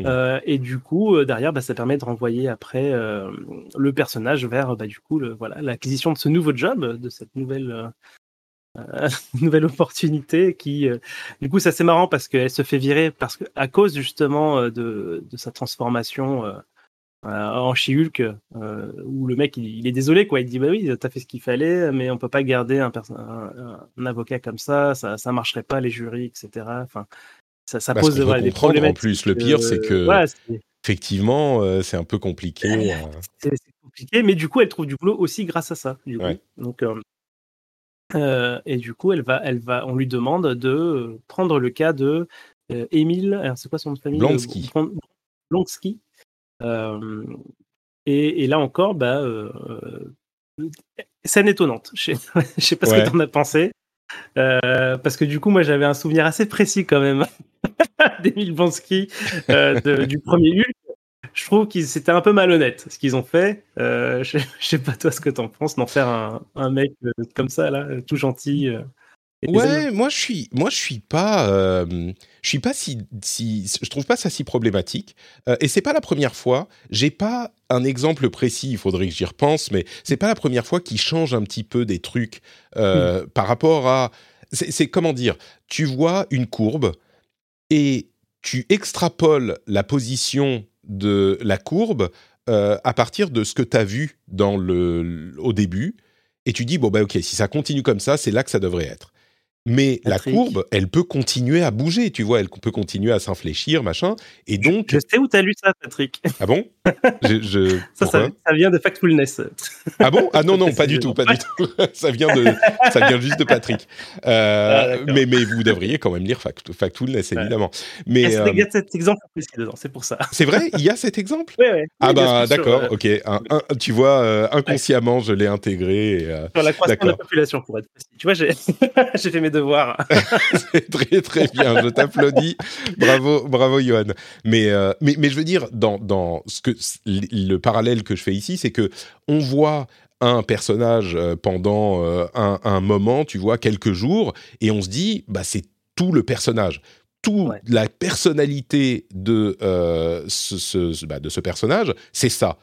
Euh, et du coup, euh, derrière, bah, ça permet de renvoyer après euh, le personnage vers bah, du coup, le, voilà, l'acquisition de ce nouveau job, de cette nouvelle, nouvelle opportunité. Qui, du coup, ça c'est marrant parce qu'elle se fait virer parce que à cause justement de, de sa transformation en She-Hulk, où le mec il, est désolé quoi. Il dit bah oui, t'as fait ce qu'il fallait, mais on peut pas garder un, un, un, avocat comme ça, ça, ça marcherait pas les jurys, etc. Enfin ça, pose des problèmes. En plus, le pire, c'est que effectivement, euh, c'est un peu compliqué. Euh. C'est compliqué, mais du coup, elle trouve du boulot aussi grâce à ça. Donc, euh, et du coup, elle va, elle va, on lui demande de prendre le cas de Émile. c'est quoi son nom de famille Blonsky. Blonsky. Et, et, là encore, bah, scène étonnante. Je sais, sais pas ce que tu en as pensé. Euh, parce que du coup, moi, j'avais un souvenir assez précis quand même d'Emile Bansky euh, du premier Hulk. Je trouve que c'était un peu malhonnête ce qu'ils ont fait. Euh, je, sais pas toi ce que t'en penses, d'en faire un, un mec comme ça là, tout gentil. Ouais, moi je suis, moi je suis pas, euh, je suis pas si, si, je trouve pas ça si problématique. Euh, et c'est pas la première fois. J'ai pas un exemple précis. Il faudrait que j'y repense, mais c'est pas la première fois qu'il change un petit peu des trucs euh, par rapport à. C'est comment dire Tu vois une courbe et tu extrapoles la position de la courbe à partir de ce que tu as vu dans le, au début. Et tu dis, bon, bah ok, si ça continue comme ça, c'est là que ça devrait être. Mais la courbe, elle peut continuer à bouger, tu vois, elle peut continuer à s'infléchir, machin. Et donc. Je, sais où tu as lu ça, Patrick. Ah bon? Je, ça, ça, vient de Factfulness. Ah bon? Ah non, non, pas du tout, pas du tout. ça, vient de, ça vient juste de Patrick. Euh, ah, mais, mais vous devriez quand même lire Factfulness, évidemment. Mais, il y a euh, cet exemple dedans, c'est pour ça. C'est vrai? Il y a cet exemple? Oui, oui. Ah ben d'accord, ok. tu vois, euh, inconsciemment, je l'ai intégré. Sur la croissance de la population, pour être précis. Tu vois, j'ai fait mes devoirs. c'est très très bien, je t'applaudis. Bravo, bravo Johan. Mais, mais, mais je veux dire, dans, dans ce que le parallèle que je fais ici, c'est que on voit un personnage euh, pendant euh, un, moment, tu vois, quelques jours, et on se dit, bah c'est tout le personnage. Toute la personnalité de, euh, ce, bah, de ce personnage, c'est ça.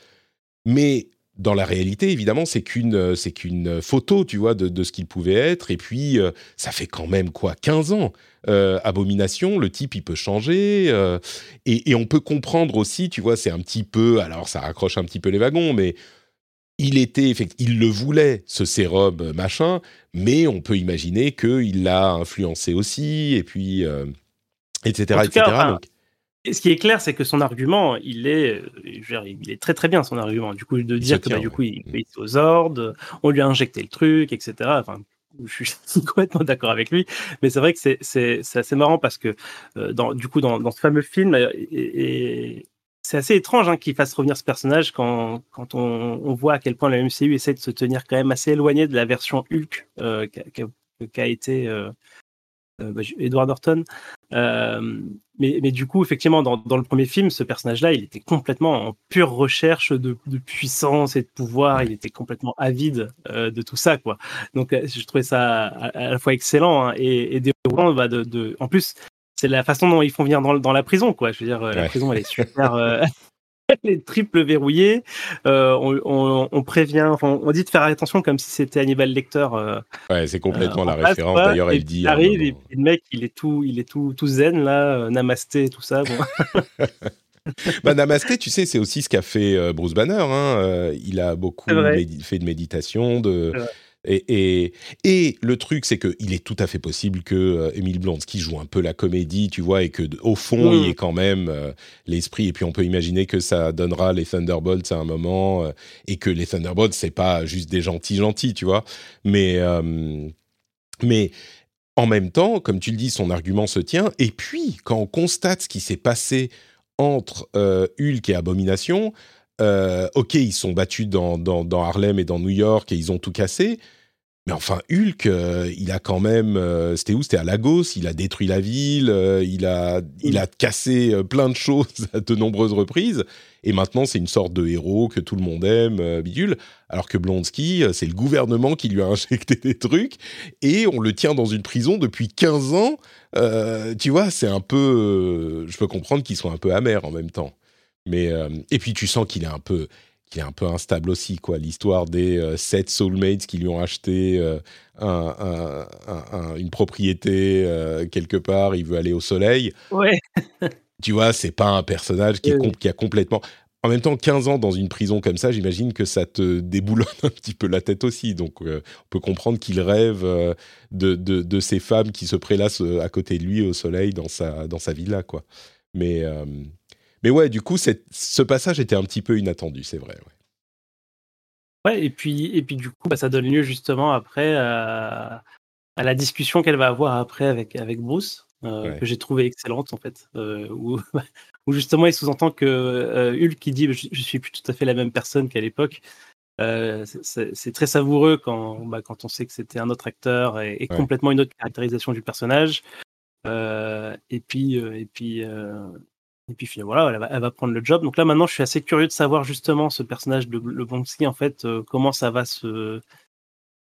Mais dans la réalité, évidemment, c'est qu'une c'est qu'une photo, tu vois, de, de ce qu'il pouvait être. Et puis, ça fait quand même quoi, 15 ans. Abomination, le type, il peut changer. et, et, on peut comprendre aussi, tu vois, c'est un petit peu, alors ça raccroche un petit peu les wagons, mais il était, il le voulait, ce sérum machin, mais on peut imaginer qu'il l'a influencé aussi, et puis, etc., etc. donc, ce qui est clair, c'est que son argument, il est, il est très très bien son argument. Du coup, de dire que bah, du coup, il, est aux ordres, on lui a injecté le truc, etc. Enfin, je suis complètement d'accord avec lui, mais c'est vrai que c'est assez marrant parce que euh, dans, du coup, dans, dans, ce fameux film, euh, et, c'est assez étrange hein, qu'il fasse revenir ce personnage quand, quand on, on, voit à quel point la MCU essaie de se tenir quand même assez éloigné de la version Hulk euh, qu'a été bah, Edward Norton. mais, mais du coup, effectivement, dans, dans le premier film, ce personnage-là, il était complètement en pure recherche de, de, puissance et de pouvoir. Il était complètement avide de tout ça, quoi. Donc, je trouvais ça à, la fois excellent hein, et, et déroulant. Bah, de, de, En plus, c'est la façon dont ils font venir dans, dans, la prison, quoi. Je veux dire, la prison, elle est super. les triples verrouillés. Euh, on, prévient, on dit de faire attention comme si c'était Hannibal Lecter. Euh, ouais, c'est complètement la référence. D'ailleurs, elle dit. Il arrive et le mec, il est tout, il est tout, tout zen là, namasté, tout ça. bah, Namasté, tu sais, c'est aussi ce qu'a fait Bruce Banner. Hein. il a beaucoup fait de méditation, de, et, et, le truc, c'est qu'il est tout à fait possible que euh, Emile Blonsky joue un peu la comédie, tu vois, et que au fond, il y ait quand même euh, l'esprit. Et puis, on peut imaginer que ça donnera les Thunderbolts à un moment, euh, et que les Thunderbolts, c'est pas juste des gentils gentils, tu vois. Mais, mais en même temps, comme tu le dis, son argument se tient. Et puis, quand on constate ce qui s'est passé entre Hulk et Abomination, ok, ils sont battus dans, dans, dans, Harlem et dans New York et ils ont tout cassé, mais enfin, Hulk, euh, il a quand même. Euh, c'était où? C'était à Lagos. Il a détruit la ville. Euh, il a, il a cassé plein de choses à de nombreuses reprises. Et maintenant, c'est une sorte de héros que tout le monde aime, bidule. Alors que Blonsky, c'est le gouvernement qui lui a injecté des trucs et on le tient dans une prison depuis 15 ans. tu vois, c'est un peu. je peux comprendre qu'il soit un peu amer en même temps. Mais et puis tu sens qu'il est un peu qui est un peu instable aussi, quoi. L'histoire des euh, sept soulmates qui lui ont acheté euh, une propriété euh, quelque part, il veut aller au soleil. Ouais. tu vois, c'est pas un personnage qui, a complètement. En même temps, 15 ans dans une prison comme ça, j'imagine que ça te déboulonne un petit peu la tête aussi. Donc, on peut comprendre qu'il rêve de, de, de, ces femmes qui se prélassent à côté de lui au soleil dans sa, dans sa villa, quoi. Mais mais ouais, du coup, ce passage était un petit peu inattendu, c'est vrai. Ouais. ouais, et puis, et puis du coup, bah, ça donne lieu justement après à, la discussion qu'elle va avoir après avec, avec Bruce, euh, que j'ai trouvé excellente en fait, euh, où, où, justement il sous-entend que euh, Hulk qui dit je, je, suis plus tout à fait la même personne qu'à l'époque. c'est très savoureux quand, bah, quand on sait que c'était un autre acteur et, complètement une autre caractérisation du personnage. et puis, et puis et puis voilà, elle va, prendre le job. Donc là maintenant, je suis assez curieux de savoir justement ce personnage de Le en fait, euh, comment ça va se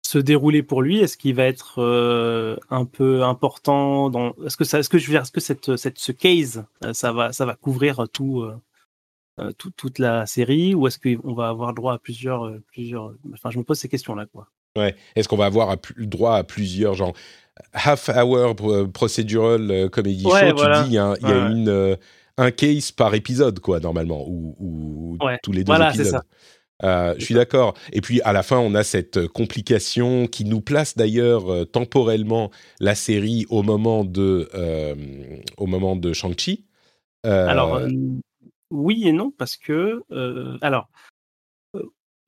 se dérouler pour lui. Est-ce qu'il va être euh, un peu important dans Est-ce que ça, est-ce que je veux dire, est-ce que cette, cette ce case, euh, ça va ça va couvrir tout, tout toute la série ou est-ce qu'on va avoir droit à plusieurs plusieurs Enfin, je me pose ces questions là quoi. Ouais. Est-ce qu'on va avoir droit à plusieurs genre half hour procedural comedy show Tu dis il y a, y a une un case par épisode, quoi, normalement, ou, tous les deux épisodes. Euh, je suis d'accord. Et puis à la fin, on a cette complication qui nous place d'ailleurs euh, temporellement la série au moment de euh, au moment de Shang-Chi. Alors oui et non parce que alors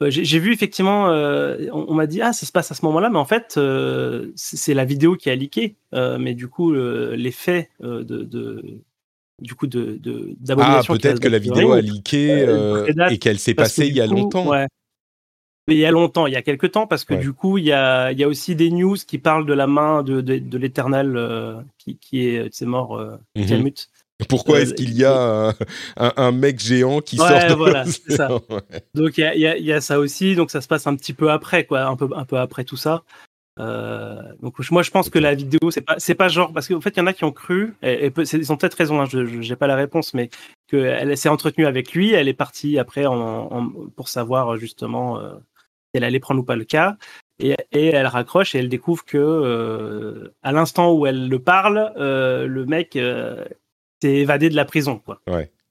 j'ai vu effectivement, on, m'a dit ah ça se passe à ce moment-là, mais en fait c'est la vidéo qui a leaké. mais du coup l'effet de du coup de d'abomination. Ah, peut-être que la vidéo a leaké euh, et qu'elle s'est passée il y a longtemps. Ouais. Mais il y a longtemps, il y a quelques temps, parce que du coup, il y a, il y a aussi des news qui parlent de la main de, de, l'éternel euh, qui, qui, est, c'est mort, euh, mm Pourquoi est-ce qu'il y a un, un, mec géant qui sort de voilà, ça. Donc il y a, y, y a, ça aussi, donc ça se passe un petit peu après, quoi, un peu, un peu après tout ça. Euh, donc moi je pense que la vidéo c'est pas c'est pas genre parce qu'en fait il y en a qui ont cru et, ils ont peut-être raison hein, je j'ai pas la réponse mais qu'elle s'est entretenue avec lui elle est partie après pour savoir justement euh, si elle allait prendre ou pas le cas et, elle raccroche et elle découvre que euh, à l'instant où elle le parle le mec s'est évadé de la prison quoi.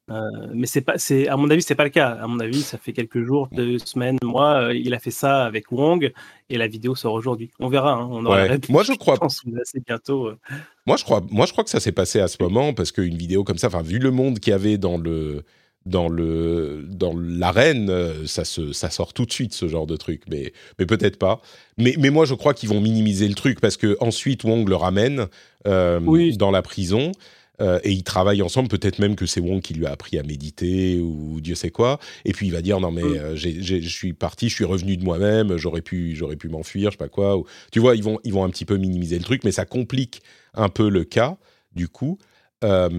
Euh, mais c'est pas, c'est à mon avis, c'est pas le cas. À mon avis, ça fait quelques jours, deux semaines, mois. Euh, il a fait ça avec Wong et la vidéo sort aujourd'hui. On verra. Hein, on aura moi, je crois. assez bientôt. Euh. Moi, je crois. Moi, je crois que ça s'est passé à ce moment parce qu'une vidéo comme ça, enfin, vu le monde qu'il y avait dans le dans le dans l'arène, ça se ça sort tout de suite ce genre de truc. Mais mais peut-être pas. Mais mais moi, je crois qu'ils vont minimiser le truc parce que ensuite Wong le ramène dans la prison. Euh, et ils travaillent ensemble, peut-être même que c'est Wong qui lui a appris à méditer ou Dieu sait quoi. Et puis il va dire non mais Mm. euh, je suis parti, je suis revenu de moi-même, j'aurais pu, j'aurais pu m'enfuir, je sais pas quoi. Ou- tu vois, ils vont, ils vont un petit peu minimiser le truc, mais ça complique un peu le cas du coup. Euh,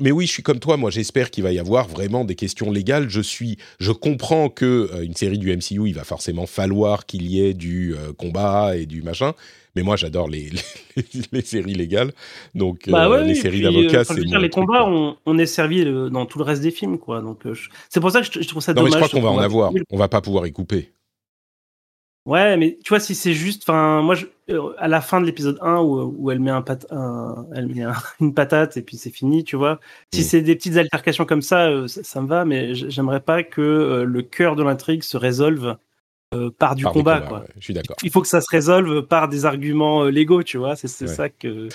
mais oui, je suis comme toi. Moi, j'espère qu'il va y avoir vraiment des questions légales. Je suis, je comprends que euh, une série du MCU, il va forcément falloir qu'il y ait du euh, combat et du machin. Mais moi, j'adore les, les, les séries légales. Donc, Bah ouais, les séries d'avocats, c'est dire, les truc, combats, on, on est servi dans tout le reste des films, quoi. Donc je- c'est pour ça que je, je trouve ça Non, mais dommage. je crois qu'on va en avoir. On va pas pouvoir y couper. Ouais, mais tu vois, si c'est juste, enfin, moi, je, à la fin de l'épisode 1 où, où elle met un pat, un- elle met un- une patate et puis c'est fini, tu vois. Si Mm. c'est des petites altercations comme ça, euh, ça, ça me va, mais j'aimerais pas que euh, le cœur de l'intrigue se résolve euh, par du Par combat, combats, quoi. ouais, je suis d'accord. Il faut que ça se résolve par des arguments euh, légaux, tu vois. C'est Ouais. ça que.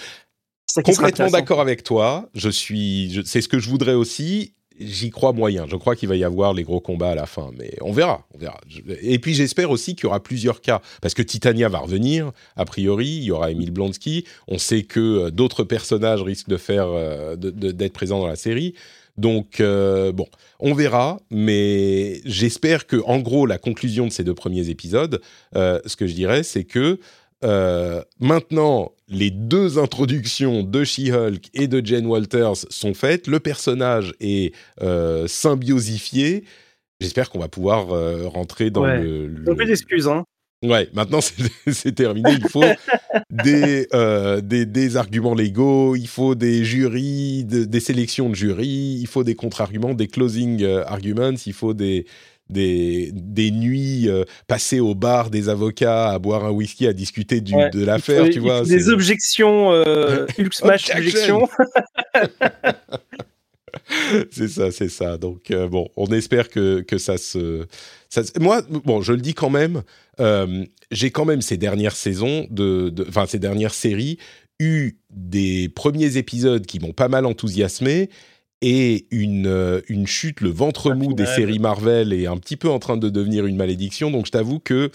ça Complètement d'accord avec toi. Je suis, c'est ce que je voudrais aussi. J'y crois moyen. Je crois qu'il va y avoir les gros combats à la fin, mais on verra, on verra. Et puis j'espère aussi qu'il y aura plusieurs cas, parce que Titania va revenir. A priori, il y aura Emile Blonsky. On sait que euh, d'autres personnages risquent de faire, euh, d'être présents dans la série. Donc euh, bon, on verra, mais j'espère que, en gros, la conclusion de ces deux premiers épisodes, ce que je dirais, c'est que maintenant, les deux introductions de She-Hulk et de Jane Walters sont faites. Le personnage est euh, symbiosifié. J'espère qu'on va pouvoir euh, rentrer dans Ouais. le, le- plus d'excuses, hein. Ouais, maintenant c'est terminé. Il faut des, euh, des, des arguments légaux, il faut des jurys, de- des sélections de jurys, il faut des contre-arguments, des closing arguments, il faut des, des, des nuits euh, passées au bar des avocats à boire un whisky, à discuter du, Ouais. de l'affaire, tu vois. Des objections, euh, Hulk Smash, Objection. objection. c'est ça, c'est ça. Donc euh, bon, on espère que, que ça se, ça se- Moi, bon, je le dis quand même. euh, j'ai quand même ces dernières saisons de, de- enfin ces dernières séries eu des premiers épisodes qui m'ont pas mal enthousiasmé et une euh, une chute, le ventre mou des séries Marvel est un petit peu en train de devenir une malédiction. Donc je t'avoue que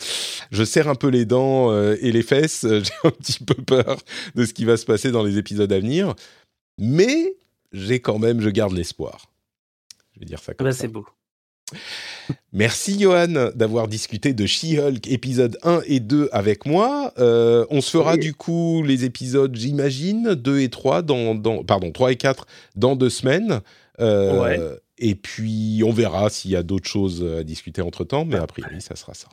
je serre un peu les dents euh, et les fesses. J'ai un petit peu peur de ce qui va se passer dans les épisodes à venir, mais j'ai quand même, je garde l'espoir. Je vais dire ça comme Bah, ça. c'est beau. Merci Johan d'avoir discuté de She-Hulk épisode 1 et 2 avec moi. Euh, on se fera Oui. du coup les épisodes, j'imagine, 2 et 3, dans, dans, pardon, 3 et 4 dans deux semaines. Euh, Ouais. Et puis on verra s'il y a d'autres choses à discuter entre-temps, mais a priori ça sera ça.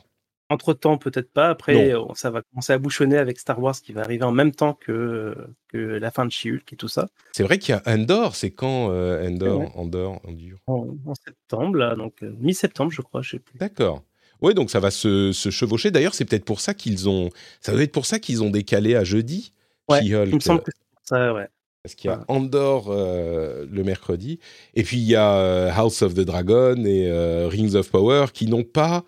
Entre temps, peut-être pas. Après, ça va commencer à bouchonner avec Star Wars qui va arriver en même temps que, que la fin de She-Hulk et tout ça. C'est vrai qu'il y a Endor, c'est quand euh, Endor, Ouais. Endor, Endure En, en septembre, là, donc euh, mi-septembre, je crois, je sais plus. D'accord. Oui, donc ça va se, se chevaucher. D'ailleurs, c'est peut-être pour ça qu'ils ont, ça doit être pour ça qu'ils ont décalé à jeudi. Ouais, She-Hulk, Il me semble que c'est pour ça, ouais. Parce qu'il y a. Andor euh, le mercredi, et puis il y a euh, House of the Dragon et Rings of Power qui n'ont pas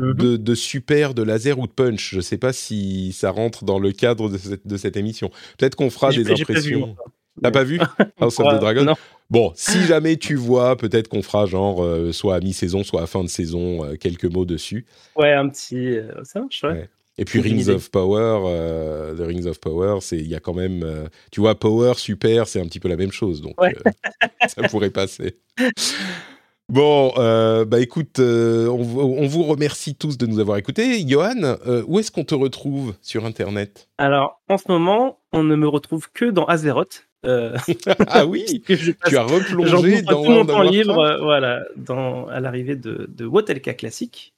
Mhm. de, de super, de laser ou de punch. Je ne sais pas si ça rentre dans le cadre de cette, de cette émission. Peut-être qu'on fera des impressions. T'as pas vu House of the Dragon non. Bon, si jamais tu vois, peut-être qu'on fera genre euh, soit à mi-saison, soit à fin de saison, euh, quelques mots dessus. Ouais, un petit. euh, ça marche, ouais. Ouais. Et puis Rings idée. of Power, The Rings of Power, c'est il y a quand même, tu vois, Power, super, c'est un petit peu la même chose, donc Ouais. ça pourrait passer. Bon, euh, bah écoute, euh, on, vous- on vous remercie tous de nous avoir écoutés. Johan, euh, où est-ce qu'on te retrouve sur Internet? Alors, en ce moment, on ne me retrouve que dans Azeroth. Ah oui, tu as replongé dans tout mon temps libre, voilà, dans, à l'arrivée de, de Wotelka classique,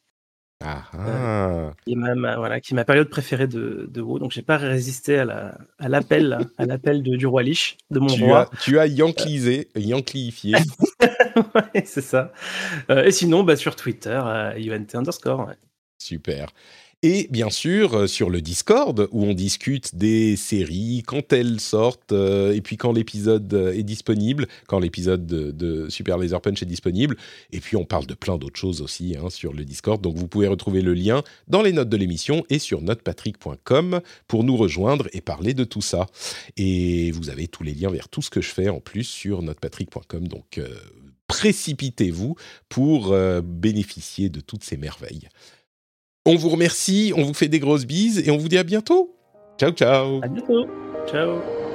Ah, ah. qui est ma, ma- voilà, qui est ma période préférée de, de WoW. Donc, j'ai pas résisté à la, à l'appel, à l'appel de- du roi Lich, de mon tu, roi. as, tu as yanklisé, yanklifié. Ouais, c'est ça. Euh, et sinon, bah, sur Twitter, euh, UNT underscore. ouais. Super. Et bien sûr, euh, sur le Discord, où on discute des séries, quand elles sortent, euh, et puis quand l'épisode euh, est disponible, quand l'épisode de, de Super Laser Punch est disponible. Et puis on parle de plein d'autres choses aussi hein, sur le Discord. Donc vous pouvez retrouver le lien dans les notes de l'émission et sur notepatrick.com pour nous rejoindre et parler de tout ça. Et vous avez tous les liens vers tout ce que je fais en plus sur notepatrick.com. Donc euh, précipitez-vous pour euh, bénéficier de toutes ces merveilles. On vous remercie, on vous fait des grosses bises et on vous dit à bientôt. Ciao ciao À bientôt. Ciao.